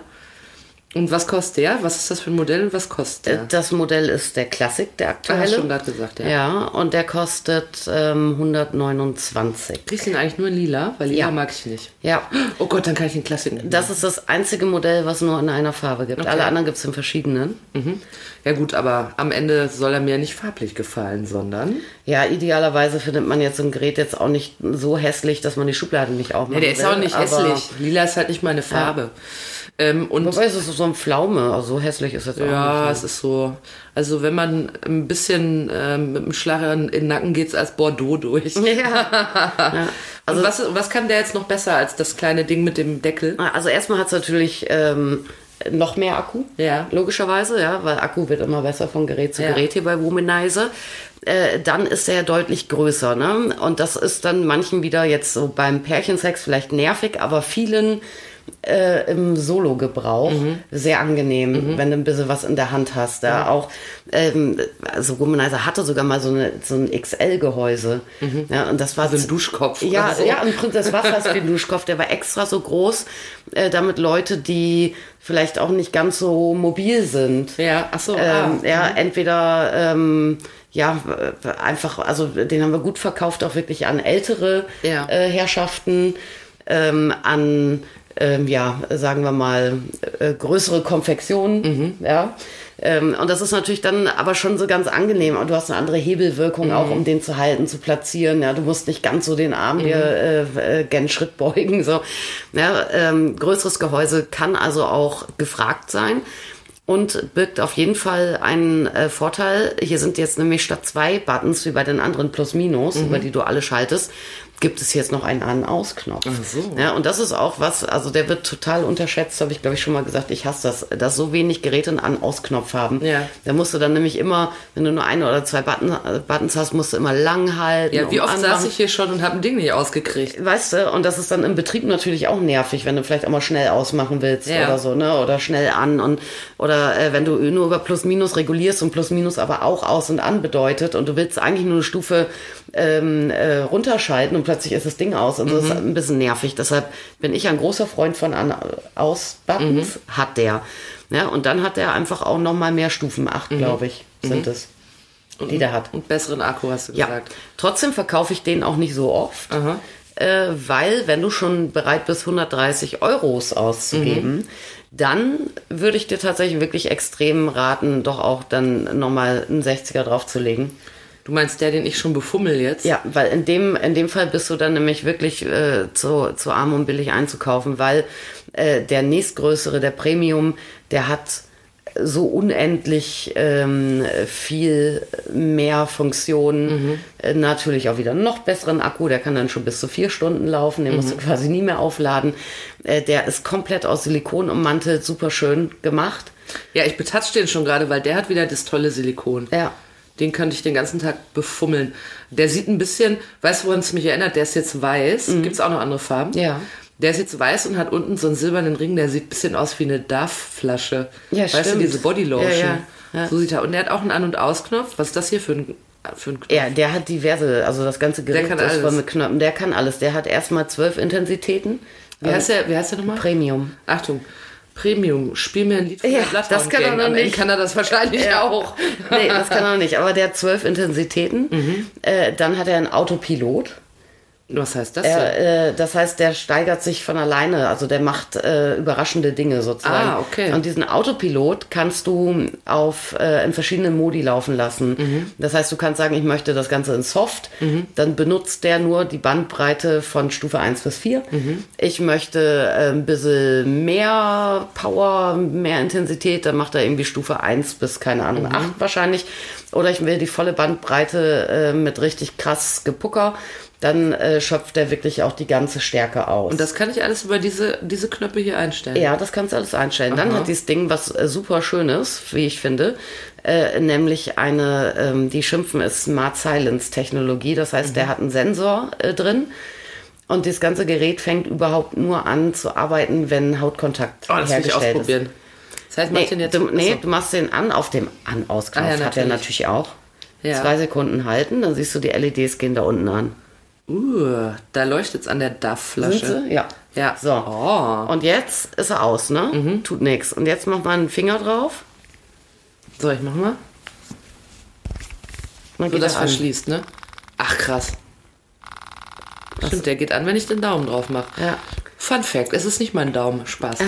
Und was kostet der? Was ist das für ein Modell und was kostet der? Das Modell ist der Classic, der Ah, aktuelle. hast du schon gerade gesagt, ja. ja, und der kostet ähm, 129. Kriegst du ihn eigentlich nur in lila? Weil lila Ja. mag ich nicht. Ja, Oh Gott, dann kann ich den Klassik nicht. das ist das einzige Modell, was nur in einer Farbe gibt. Okay. Alle anderen gibt es in verschiedenen. Mhm. Ja gut, aber am Ende soll er mir nicht farblich gefallen, sondern... Ja, idealerweise findet man jetzt so ein Gerät jetzt auch nicht so hässlich, dass man die Schublade nicht aufmacht. Ja, der ist auch nicht hässlich. Lila ist halt nicht meine Farbe. Ähm, und Wobei es ist so ein Pflaume, also so hässlich ist es auch Ja, nicht. es ist so. Also wenn man ein bisschen ähm, mit dem Schlag in den Nacken geht's als Bordeaux durch. Ja. ja. Also was, was kann der jetzt noch besser als das kleine Ding mit dem Deckel? Also erstmal hat es natürlich ähm, noch mehr Akku. Ja. Logischerweise, ja, weil Akku wird immer besser von Gerät zu Ja. Gerät hier bei Womanizer. Äh, dann ist er deutlich größer, ne? Und das ist dann manchen wieder jetzt so beim Pärchensex vielleicht nervig, aber vielen äh, im Solo-Gebrauch sehr angenehm, wenn du ein bisschen was in der Hand hast. Da auch, ähm, also Womanizer hatte sogar mal so, eine, so ein XL-Gehäuse. Ja, und das war So ein Duschkopf Ja, so. ja, im Prinzip, das war fast wie ein Duschkopf. Der war extra so groß, äh, damit Leute, die vielleicht auch nicht ganz so mobil sind, Ja, ach so, ähm, ah. ja, entweder ähm, ja äh, einfach, also den haben wir gut verkauft, auch wirklich an ältere Ja. äh, Herrschaften, ähm, an ähm, ja, sagen wir mal, äh, größere Konfektionen, ja. Ähm, und das ist natürlich dann aber schon so ganz angenehm. Und du hast eine andere Hebelwirkung auch, um den zu halten, zu platzieren. Ja, du musst nicht ganz so den Arm dir äh, äh, gen Schritt beugen. So. Ja, ähm, größeres Gehäuse kann also auch gefragt sein und birgt auf jeden Fall einen äh, Vorteil. Hier sind jetzt nämlich statt zwei Buttons wie bei den anderen Plus-Minus, über die du alle schaltest, gibt es jetzt noch einen An-Aus-Knopf. So. Ja, und das ist auch was, also der wird total unterschätzt, habe ich glaube ich schon mal gesagt, ich hasse das, dass so wenig Geräte einen An-Aus-Knopf haben. Ja. Da musst du dann nämlich immer, wenn du nur eine oder zwei Button, Buttons hast, musst du immer lang halten. Ja, wie oft anmachen. saß ich hier schon und habe ein Ding nicht ausgekriegt. Weißt du, und das ist dann im Betrieb natürlich auch nervig, wenn du vielleicht auch mal schnell ausmachen willst Ja. oder so, ne? Oder schnell an und oder äh, wenn du nur über Plus Minus regulierst und Plus Minus aber auch aus und an bedeutet und du willst eigentlich nur eine Stufe ähm, äh, runterschalten und plötzlich ist das Ding aus und das ist ein bisschen nervig. Deshalb bin ich ein großer Freund von an aus Buttons, hat der. Ja, und dann hat der einfach auch noch mal mehr Stufen, acht, glaube ich, sind es, die der hat. Und besseren Akku, hast du Ja, gesagt. trotzdem verkaufe ich den auch nicht so oft, äh, weil wenn du schon bereit bist, 130 Euros auszugeben, Mhm. dann würde ich dir tatsächlich wirklich extrem raten, doch auch dann nochmal einen 60er draufzulegen. Du meinst der, den ich schon befummel jetzt? Ja, weil in dem, in dem Fall bist du dann nämlich wirklich äh, zu, zu arm, um billig einzukaufen, weil äh, der nächstgrößere, der Premium, der hat so unendlich ähm, viel mehr Funktionen. Äh, natürlich auch wieder einen noch besseren Akku, der kann dann schon bis zu vier Stunden laufen, den musst du quasi nie mehr aufladen. Äh, der ist komplett aus Silikon ummantelt, super schön gemacht. Ja, ich betatsche den schon gerade, weil der hat wieder das tolle Silikon. Ja. Den könnte ich den ganzen Tag befummeln. Der sieht ein bisschen, weißt du, woran es mich erinnert? Der ist jetzt weiß. Gibt es auch noch andere Farben? Mhm. Ja. Der ist jetzt weiß und hat unten so einen silbernen Ring, der sieht ein bisschen aus wie eine Duff-Flasche. Ja, weißt stimmt. du, diese Bodylotion. Ja, ja, ja. So sieht er. Und der hat auch einen An- und Ausknopf. Was ist das hier für ein, für ein Knopf? Ja, der hat diverse, also das ganze Gerät kann ist voll alles. mit Knöpfen. Der kann alles. Der hat erstmal zwölf Intensitäten. Wie heißt der, wie heißt der nochmal? Premium. Achtung. Premium, spiel mir ein Lied von Ja, der Bloodhound das kann er Gang. noch Am Ende nicht. kann er das wahrscheinlich Ja. auch. Nee, das kann er noch nicht. Aber der hat zwölf Intensitäten. Äh, dann hat er einen Autopilot. Was heißt das? Er, äh, das heißt, der steigert sich von alleine. Also der macht äh, überraschende Dinge sozusagen. Ah, okay. Und diesen Autopilot kannst du auf äh, in verschiedenen Modi laufen lassen. Mhm. Das heißt, du kannst sagen, ich möchte das Ganze in Soft. Dann benutzt der nur die Bandbreite von Stufe 1 bis 4. Mhm. Ich möchte äh, ein bisschen mehr Power, mehr Intensität. Dann macht er irgendwie Stufe 1 bis, keine Ahnung, Mhm. 8 wahrscheinlich. Oder ich will die volle Bandbreite äh, mit richtig krass Gepucker. Dann äh, schöpft er wirklich auch die ganze Stärke aus. Und das kann ich alles über diese, diese Knöpfe hier einstellen. Ja, das kannst du alles einstellen. Dann Aha. hat dieses Ding was äh, super Schönes, wie ich finde, äh, nämlich eine, ähm, die schimpfen ist Smart Silence Technologie. Das heißt, Mhm. der hat einen Sensor äh, drin. Und das ganze Gerät fängt überhaupt nur an zu arbeiten, wenn Hautkontakt Oh, das will ich hergestellt ausprobieren. Das heißt, mach ist. ich den Nee, jetzt. du, nee du machst den an auf dem An-Aus-Knopf. Ah, ja, hat er natürlich. natürlich auch. Ja. Zwei Sekunden halten, dann siehst du die LEDs gehen da unten an. Uh, da leuchtet es an der Duff-Flasche. Ja. Ja. So. Oh. Und jetzt ist er aus, ne? Mhm. Tut nichts. Und jetzt mach mal einen Finger drauf. So, ich mach mal. Dann So, das er verschließt, ne? Ach, krass. Stimmt, der geht an, wenn ich den Daumen drauf mache. Ja. Fun Fact, es ist nicht mein Daumen. Spaß.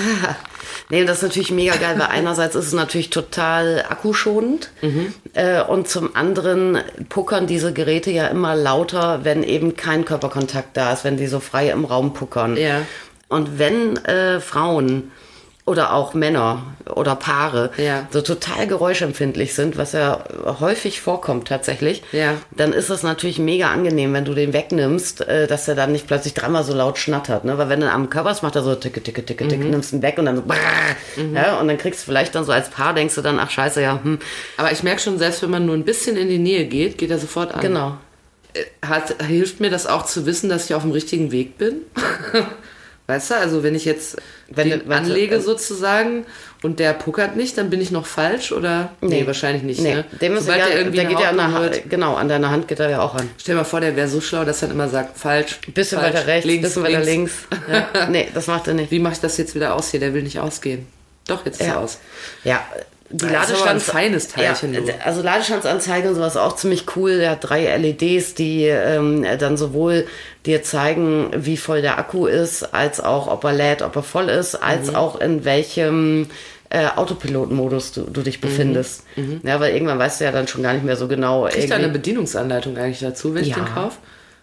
Nee, das ist natürlich mega geil, weil einerseits ist es natürlich total akkuschonend äh, und zum anderen puckern diese Geräte ja immer lauter, wenn eben kein Körperkontakt da ist, wenn die so frei im Raum puckern. Ja. Und wenn äh, Frauen oder auch Männer oder Paare Ja. so total geräuschempfindlich sind, was ja häufig vorkommt tatsächlich, Ja. dann ist das natürlich mega angenehm, wenn du den wegnimmst, äh, dass er dann nicht plötzlich dreimal so laut schnattert. Ne? Weil wenn du am Körper macht er so ticke, ticke, ticke, ticke, nimmst ihn weg und dann so brrr, ja, und dann kriegst du vielleicht dann so als Paar, denkst du dann, ach scheiße, ja, hm, Aber ich merke schon, selbst wenn man nur ein bisschen in die Nähe geht, geht er sofort an. genau. Hat, hilft mir das auch zu wissen, dass ich auf dem richtigen Weg bin? Weißt du, also wenn ich jetzt Wenn den du- anlege äh, sozusagen und der puckert nicht, dann bin ich noch falsch oder? Nee, wahrscheinlich nicht. Nee, ne? dem ist Sobald egal, der irgendwie der geht ja an der Hand, genau, an deiner Hand geht er ja auch an. Stell mal vor, der wäre so schlau, dass er dann immer sagt, falsch. Bisschen falsch, weiter rechts, links, bisschen weiter links. Ja. nee, das macht er nicht. Wie mache ich das jetzt wieder aus hier? Der will nicht ausgehen. Doch, jetzt ist er Ja. aus. Ja, die Ladestands feines Teilchen, Ja, du. also Ladestandsanzeige und sowas auch ziemlich cool. Der hat drei LEDs, die ähm, dann sowohl dir zeigen, wie voll der Akku ist, als auch, ob er lädt, ob er voll ist, als Mhm. auch in welchem äh, Autopilotenmodus du, du dich befindest. Ja, weil irgendwann weißt du ja dann schon gar nicht mehr so genau. Kriegt da eine Bedienungsanleitung eigentlich dazu, wenn ich Ja. den kaufe?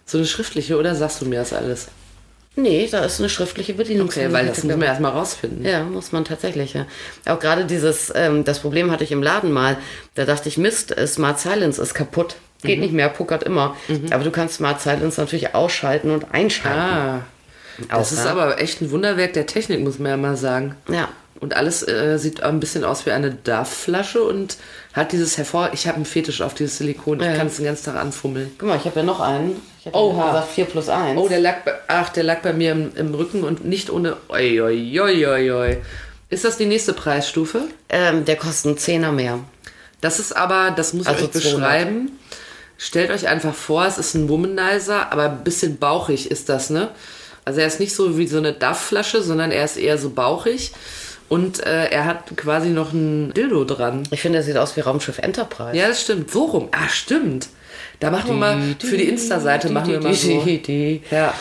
So eine schriftliche oder sagst du mir das alles? Nee, da ist eine schriftliche Bedienung. Okay, weil das muss man erstmal rausfinden. Ja, muss man tatsächlich, ja. Auch gerade dieses, ähm, das Problem hatte ich im Laden mal. Da dachte ich, Mist, äh, Smart Silence ist kaputt. Geht Mhm. nicht mehr, puckert immer. Aber du kannst Smart Silence natürlich ausschalten und einschalten. Ah, das ist ja. aber echt ein Wunderwerk der Technik, muss man ja mal sagen. Ja. Und alles äh, sieht ein bisschen aus wie eine DAF-Flasche und hat dieses hervor... Ich habe einen Fetisch auf dieses Silikon. Ich Ja. kann es den ganzen Tag anfummeln. Guck mal, ich habe ja noch einen. Ich hätte Oha. gesagt 4 plus 1. Oh, der lag, bei, ach, der lag bei mir im, im Rücken und nicht ohne... Oi, oi, oi, oi, oi. Ist das die nächste Preisstufe? ähm, der kostet einen Zehner mehr. Das ist aber, das muss ich Also euch 200. beschreiben. Stellt euch einfach vor, es ist ein Womanizer, aber ein bisschen bauchig ist das, ne? Also er ist nicht so wie so eine Duff-Flasche, sondern er ist eher so bauchig. Und äh, er hat quasi noch ein Dildo dran. Ich finde, der sieht aus wie Raumschiff Enterprise. Ja, das stimmt. So rum. Ah, stimmt. Da machen wir mal, für die Insta-Seite machen wir mal so. Ja.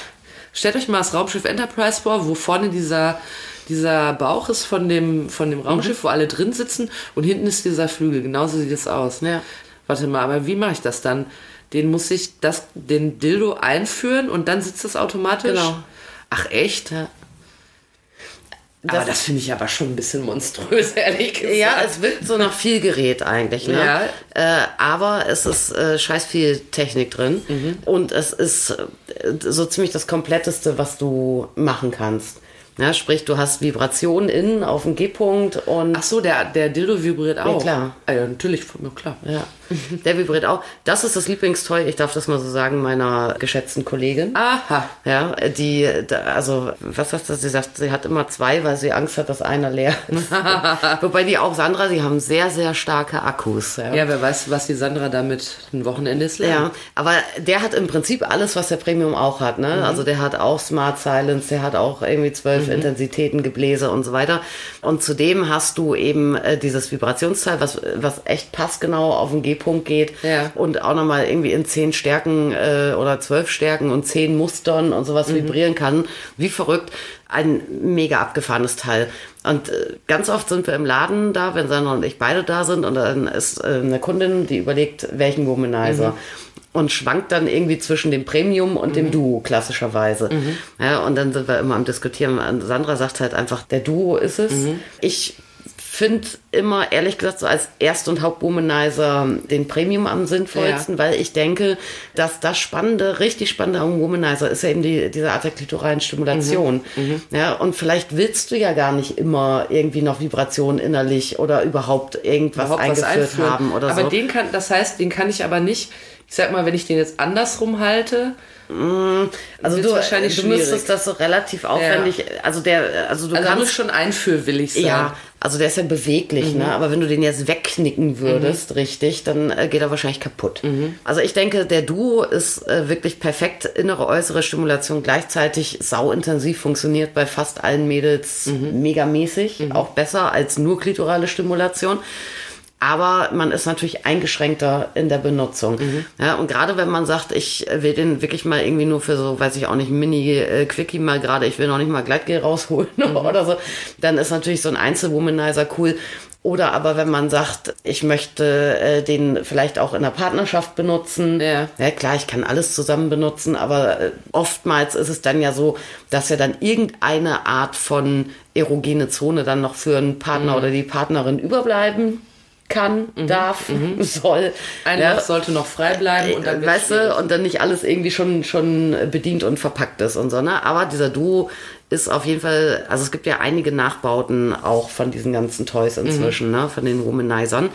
Stellt euch mal das Raumschiff Enterprise vor, wo vorne dieser, dieser Bauch ist von dem, von dem Raumschiff, wo alle drin sitzen und hinten ist dieser Flügel. Genauso sieht es aus. Ja. Warte mal, aber wie mache ich das dann? Den muss ich das, den Dildo einführen und dann sitzt das automatisch? Genau. Ach echt? Ja. Aber Das- das finde ich aber schon ein bisschen monströs, ehrlich gesagt. Ja, es wirkt so nach viel Gerät eigentlich, ne? Ja. Äh, aber es ist äh, scheiß viel Technik drin und es ist äh, so ziemlich das kompletteste, was du machen kannst. Ja, sprich, du hast Vibrationen innen auf dem G-Punkt und Ach so, der, der Dildo vibriert auch. klar. Ah, ja, natürlich, ja, klar. ja, der vibriert auch. Das ist das Lieblingstoy, ich darf das mal so sagen, meiner geschätzten Kollegin. Aha. Ja, die, also, was hast du, sie sagt, sie hat immer zwei, weil sie Angst hat, dass einer leer ist. Wobei die auch, Sandra, die haben sehr, sehr starke Akkus. Ja. Ja, wer weiß, was die Sandra damit ein Wochenende ist. Ja, aber der hat im Prinzip alles, was der Premium auch hat. Ne? Mhm. Also der hat auch Smart Silence, der hat auch irgendwie zwölf Intensitäten, Gebläse und so weiter. Und zudem hast du eben äh, dieses Vibrationsteil, was, was echt passgenau auf den G-Punkt geht. Ja. Und auch nochmal irgendwie in zehn Stärken äh, oder zwölf Stärken und zehn Mustern und sowas Mhm. vibrieren kann. Wie verrückt. Ein mega abgefahrenes Teil. Und äh, ganz oft sind wir im Laden da, wenn Sandra und ich beide da sind und dann ist äh, eine Kundin, die überlegt, welchen Womanizer. Und schwankt dann irgendwie zwischen dem Premium und dem Duo, klassischerweise. Ja, und dann sind wir immer am Diskutieren. Sandra sagt halt einfach, der Duo ist es. Ich finde immer, ehrlich gesagt, so als Erst- und Hauptwomanizer den Premium am sinnvollsten, weil ich denke, dass das Spannende, richtig Spannende am Womanizer ist ja eben die, diese Art der klitoralen Stimulation. Ja, und vielleicht willst du ja gar nicht immer irgendwie noch Vibrationen innerlich oder überhaupt irgendwas überhaupt eingeführt haben oder aber so. den kann, das heißt, den kann ich aber nicht, ich sag mal, wenn ich den jetzt andersrum halte, also wird's du, wahrscheinlich du müsstest das so relativ aufwendig, also der, also du also kannst schon einführwillig sein. Ja, also der ist ja beweglich, Mhm. ne? Aber wenn du den jetzt wegknicken würdest, richtig, dann äh, geht er wahrscheinlich kaputt. Mhm. Also ich denke, der Duo ist äh, wirklich perfekt. Innere, äußere Stimulation gleichzeitig sauintensiv funktioniert bei fast allen Mädels Mhm. megamäßig. Auch besser als nur klitorale Stimulation. Aber man ist natürlich eingeschränkter in der Benutzung. Mhm. Ja, und gerade wenn man sagt, ich will den wirklich mal irgendwie nur für so, weiß ich auch nicht, Mini-Quickie mal gerade, ich will noch nicht mal Gleitgel rausholen Mhm. oder so, dann ist natürlich so ein Einzelwomanizer cool. Oder aber wenn man sagt, ich möchte äh, den vielleicht auch in der Partnerschaft benutzen. Ja. ja klar, ich kann alles zusammen benutzen, aber äh, oftmals ist es dann ja so, dass ja dann irgendeine Art von erogene Zone dann noch für einen Mhm. Partner oder die Partnerin überbleiben kann, darf, soll. Ein Ja. Loch sollte noch frei bleiben und dann wird's weißt du, und dann nicht alles irgendwie schon, schon bedient und verpackt ist und so, ne? Aber dieser Duo ist auf jeden Fall, also es gibt ja einige Nachbauten auch von diesen ganzen Toys inzwischen, ne? Von den Womanizern.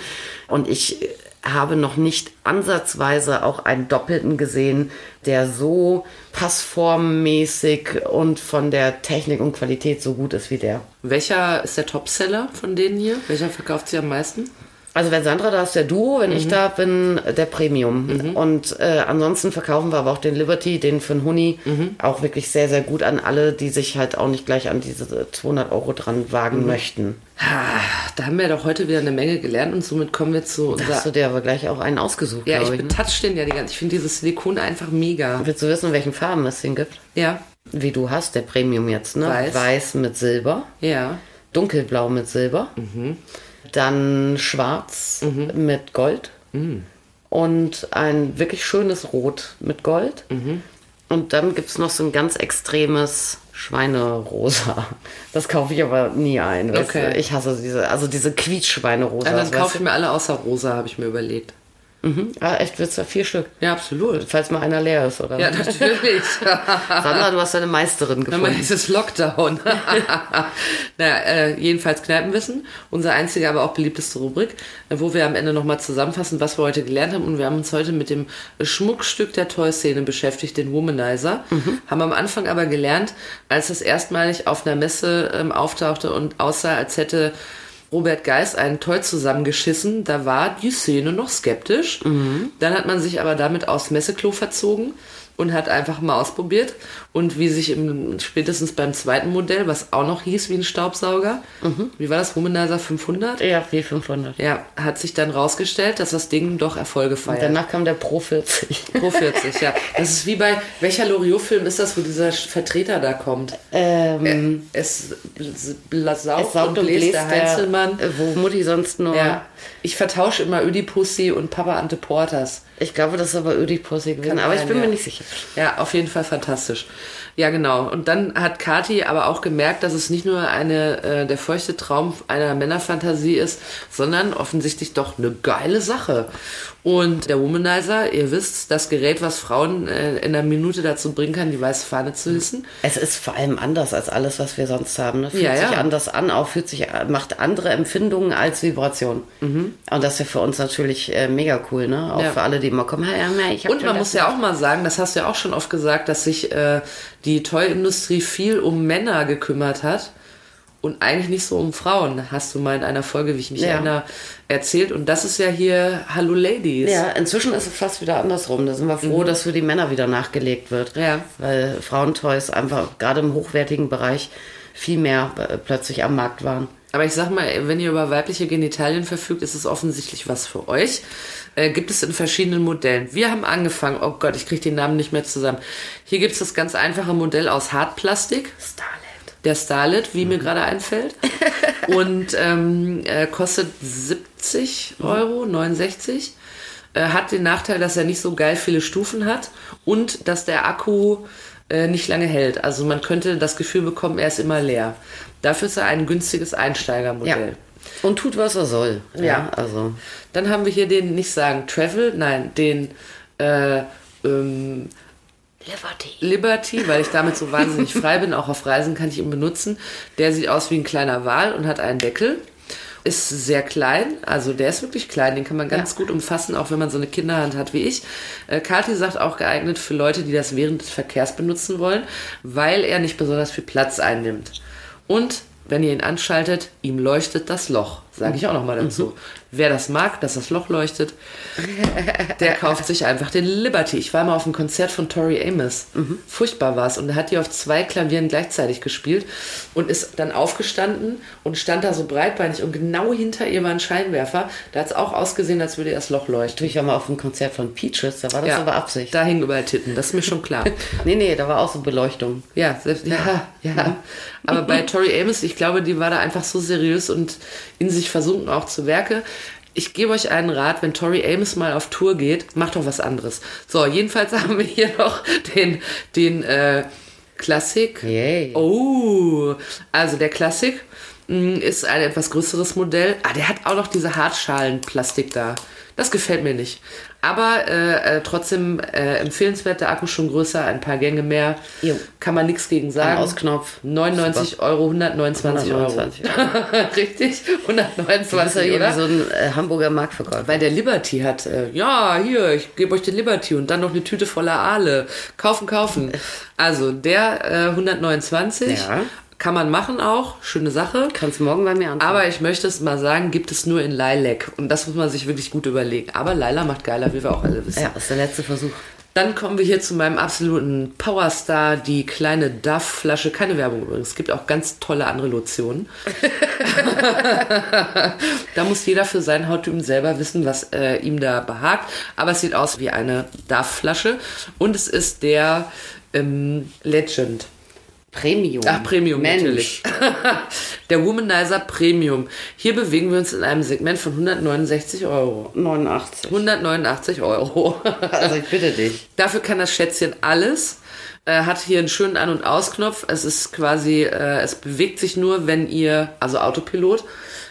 Und ich habe noch nicht ansatzweise auch einen Doppelten gesehen, der so passformmäßig und von der Technik und Qualität so gut ist wie der. Welcher ist der Topseller von denen hier? Welcher verkauft sie am meisten? Also wenn Sandra da ist, der Duo, wenn ich da bin, der Premium. Und äh, ansonsten verkaufen wir aber auch den Liberty, den für den Huni, auch wirklich sehr, sehr gut an alle, die sich halt auch nicht gleich an diese 200 Euro dran wagen möchten. Ah, Da haben wir doch heute wieder eine Menge gelernt und somit kommen wir zu unserer. hast du dir aber gleich auch einen ausgesucht, Ja, ich ich. ne? betatsche den ja die ganze Ich finde dieses Silikon einfach mega. Willst du wissen, welchen Farben es den gibt? Ja, Wie du hast, der Premium jetzt, ne? Weiß. Weiß mit Silber, ja. dunkelblau mit Silber, dann schwarz mit Gold und ein wirklich schönes Rot mit Gold. Und dann gibt es noch so ein ganz extremes Schweinerosa. Das kaufe ich aber nie ein. Okay. Ich hasse diese, also diese Quietschschweinerosa. Ja, dann kaufe ich mir alle außer rosa, habe ich mir überlegt. Du? Ah, echt, willst du vier Stück? Ja, absolut. Falls mal einer leer ist, oder? Ja, natürlich. Sandra, du hast deine Meisterin gefunden. es ist Lockdown. naja, äh, jedenfalls Kneipenwissen, unsere einzige, aber auch beliebteste Rubrik, äh, wo wir am Ende nochmal zusammenfassen, was wir heute gelernt haben. Und wir haben uns heute mit dem Schmuckstück der Toy-Szene beschäftigt, den Womanizer. Haben am Anfang aber gelernt, als es erstmalig auf einer Messe ähm, auftauchte und aussah, als hätte Robert Geist einen Toy zusammengeschissen, da war die Szene noch skeptisch. Dann hat man sich aber damit aufs Messeklo verzogen und hat einfach mal ausprobiert. Und wie sich im, spätestens beim zweiten Modell, was auch noch hieß wie ein Staubsauger, wie war das, Womanizer 500? Ja, wie 500. Ja, hat sich dann rausgestellt, dass das Ding doch Erfolge feiert. Danach kam der Pro 40. Pro 40, ja. Das ist wie bei, welcher Loriot-Film ist das, wo dieser Vertreter da kommt? Ähm, Es, bl- saugt, es saugt und bläst der Heinzelmann. äh, wo Mutti sonst nur. Ja. Ich vertausche immer Ödipussy und Papa Ante Porters. Ich glaube, das ist aber Ödipussy gewesen, Kann aber ich bin ja. mir nicht sicher. Ja, auf jeden Fall fantastisch. Ja, genau. Und dann hat Kati aber auch gemerkt, dass es nicht nur eine äh, der feuchte Traum einer Männerfantasie ist, sondern offensichtlich doch eine geile Sache. Und der Womanizer, ihr wisst, das Gerät, was Frauen äh, in einer Minute dazu bringen kann, die weiße Fahne zu hissen. Es ist vor allem anders als alles, was wir sonst haben. Ne? Fühlt Ja, sich ja. anders an, auch fühlt sich, macht andere Empfindungen als Vibration. Und das ist ja für uns natürlich äh, mega cool, ne? Auch Mhm. Ja. für alle, die immer kommen, hey, ja, ich hab Und man muss ja auch mal sagen, das hast du ja auch schon oft gesagt, dass sich äh, die Toy-Industrie viel um Männer gekümmert hat und eigentlich nicht so um Frauen, hast du mal in einer Folge, wie ich mich Ja. erinnere, erzählt. Und das ist ja hier Hallo Ladies. Ja, inzwischen ist es fast wieder andersrum. Da sind wir froh, dass für die Männer wieder nachgelegt wird. Mhm. Ja. Weil Frauentoys einfach gerade im hochwertigen Bereich viel mehr äh, plötzlich am Markt waren. Aber ich sag mal, wenn ihr über weibliche Genitalien verfügt, ist es offensichtlich was für euch. Äh, gibt es in verschiedenen Modellen. Wir haben angefangen, oh Gott, ich kriege den Namen nicht mehr zusammen. Hier gibt es das ganz einfache Modell aus Hartplastik. Starlet. Der Starlet, wie mir gerade einfällt. Und ähm, äh, kostet 70 Euro, 69. Äh, hat den Nachteil, dass er nicht so geil viele Stufen hat und dass der Akku äh, nicht lange hält. Also man könnte das Gefühl bekommen, er ist immer leer. Dafür ist er ein günstiges Ja. Und tut, was er soll. Ja. Also. Dann haben wir hier den, nicht sagen Travel, nein, den äh, ähm, Liberty. Liberty, weil ich damit so wahnsinnig frei bin, auch auf Reisen kann ich ihn benutzen. Der sieht aus wie ein kleiner Wal und hat einen Deckel. Ist sehr klein, also der ist wirklich klein, den kann man ganz gut umfassen, auch wenn man so eine Kinderhand hat wie ich. Äh, Kathi sagt auch geeignet für Leute, die das während des Verkehrs benutzen wollen, weil er nicht besonders viel Platz einnimmt. Und wenn ihr ihn anschaltet, ihm leuchtet das Loch. Sage ich auch nochmal dazu. Wer das mag, dass das Loch leuchtet, der kauft sich einfach den Liberty. Ich war mal auf einem Konzert von Tori Amos. Furchtbar war es. Und er hat die auf zwei Klavieren gleichzeitig gespielt und ist dann aufgestanden und stand da so breitbeinig und genau hinter ihr war ein Scheinwerfer. Da hat es auch ausgesehen, als würde ihr das Loch leuchten. Ich war mal auf einem Konzert von Peaches, da war das aber Absicht. Da hingen überall Titten, das ist mir schon klar. Nee, nee, da war auch so Beleuchtung. Ja, selbst, ja, ja. Aber bei Tori Amos, ich glaube, die war da einfach so seriös und in sich versunken auch zu Werke. Ich gebe euch einen Rat, wenn Tori Amos mal auf Tour geht, macht doch was anderes. So, jedenfalls haben wir hier noch den, den äh, Klassik. Yay. Oh, also der Klassik Mm, Ist ein etwas größeres Modell. Ah, der hat auch noch diese Hartschalenplastik da. Das gefällt mir nicht. Aber äh, äh, trotzdem äh, empfehlenswert, der Akku schon größer, ein paar Gänge mehr. Jo. Kann man nichts gegen sagen. Ausknopf. 99 Euro, 129 Euro. 129 Richtig? Das ist ja 129, irgendwie so ein äh, Hamburger Marktverkäufer. Weil der Liberty hat, äh, ja, hier, ich gebe euch den Liberty und dann noch eine Tüte voller Aale. Kaufen, kaufen. Also der äh, 129 Ja. Kann man machen auch, schöne Sache. Kannst morgen bei mir anfangen. Aber ich möchte es mal sagen, gibt es nur in Lilac. Und das muss man sich wirklich gut überlegen. Aber Lila macht geiler, wie wir auch alle wissen. ja, ist der letzte Versuch. Dann kommen wir hier zu meinem absoluten Powerstar, die kleine Duff-Flasche. Keine Werbung übrigens. Es gibt auch ganz tolle andere Lotionen. da muss jeder für seinen Hauttypen selber wissen, was äh, ihm da behagt. Aber es sieht aus wie eine Duff-Flasche. Und es ist der ähm, Legend. Premium. Ach, Premium Mensch. natürlich. der Womanizer Premium. Hier bewegen wir uns in einem Segment von 169 Euro. 89. 189 Euro. Also ich bitte dich. Dafür kann das Schätzchen alles. Äh, hat hier einen schönen An- und Ausknopf. Es ist quasi, äh, es bewegt sich nur, wenn ihr, also Autopilot,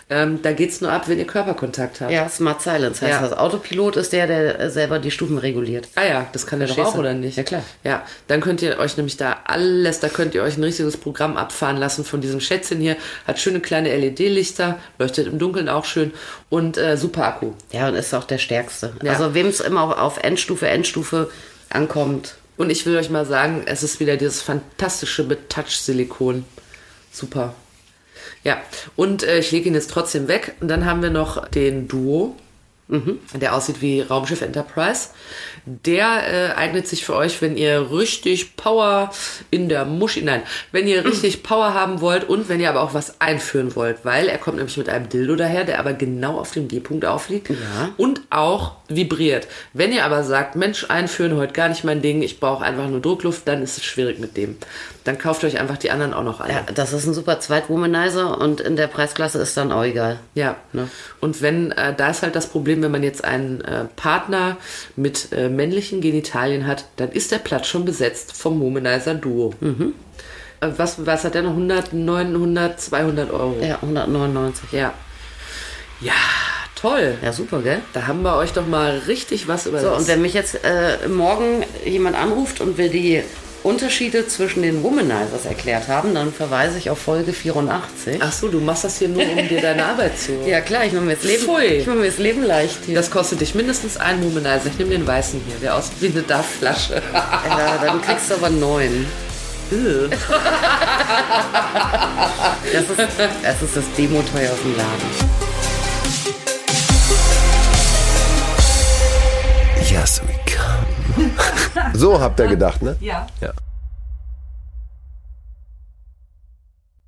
ähm, da geht's nur ab, wenn ihr Körperkontakt habt. Ja, Smart Silence heißt Ja. das. Autopilot ist der, der äh, selber die Stufen reguliert. Ah ja, das kann der doch Verstehst auch, du? oder nicht? Ja, klar. Ja, dann könnt ihr euch nämlich da alles, da könnt ihr euch ein richtiges Programm abfahren lassen von diesem Schätzchen hier. Hat schöne kleine LED-Lichter, leuchtet im Dunkeln auch schön und äh, super Akku. Ja, und ist auch der stärkste. Ja. Also wem es immer auf- auf Endstufe, Endstufe ankommt. Und ich will euch mal sagen, es ist wieder dieses fantastische Betouch-Silikon. Super. Ja, und äh, ich lege ihn jetzt trotzdem weg. Und dann haben wir noch den Duo, der aussieht wie Raumschiff Enterprise. Der äh, eignet sich für euch, wenn ihr richtig Power in der Muschi, nein, wenn ihr richtig Power haben wollt und wenn ihr aber auch was einführen wollt, weil er kommt nämlich mit einem Dildo daher, der aber genau auf dem G-Punkt aufliegt Ja. und auch vibriert. Wenn ihr aber sagt, Mensch, einführen heute gar nicht mein Ding, ich brauche einfach nur Druckluft, dann ist es schwierig mit dem. Dann kauft euch einfach die anderen auch noch alle. Ja, das ist ein super Zweitwomanizer und in der Preisklasse ist dann auch egal. Ja, Ne? und wenn, äh, da ist halt das Problem, wenn man jetzt einen äh, Partner mit äh, männlichen Genitalien hat, dann ist der Platz schon besetzt vom Womanizer Duo. Äh, was, was hat der noch? 100, 900, 200 Euro. Ja, 199. Ja. Ja, toll. Ja, super, gell? Da haben wir euch doch mal richtig was über So, und wenn mich jetzt äh, morgen jemand anruft und will die Unterschiede zwischen den Womanizers erklärt haben, dann verweise ich auf Folge 84. Ach so, du machst das hier nur, um dir deine Arbeit zu. Ja klar, ich mache mir das Leben, Pfui. ich mache mir das Leben leicht hier. Das kostet dich mindestens einen Womanizer. Ich nehme den weißen hier, der aussieht wie eine Duff-Flasche. ja, dann kriegst du aber neun. Das ist das, ist das Demo-Teuer aus dem Laden. Yes, we come. So habt ihr gedacht, ne? Ja. Ja.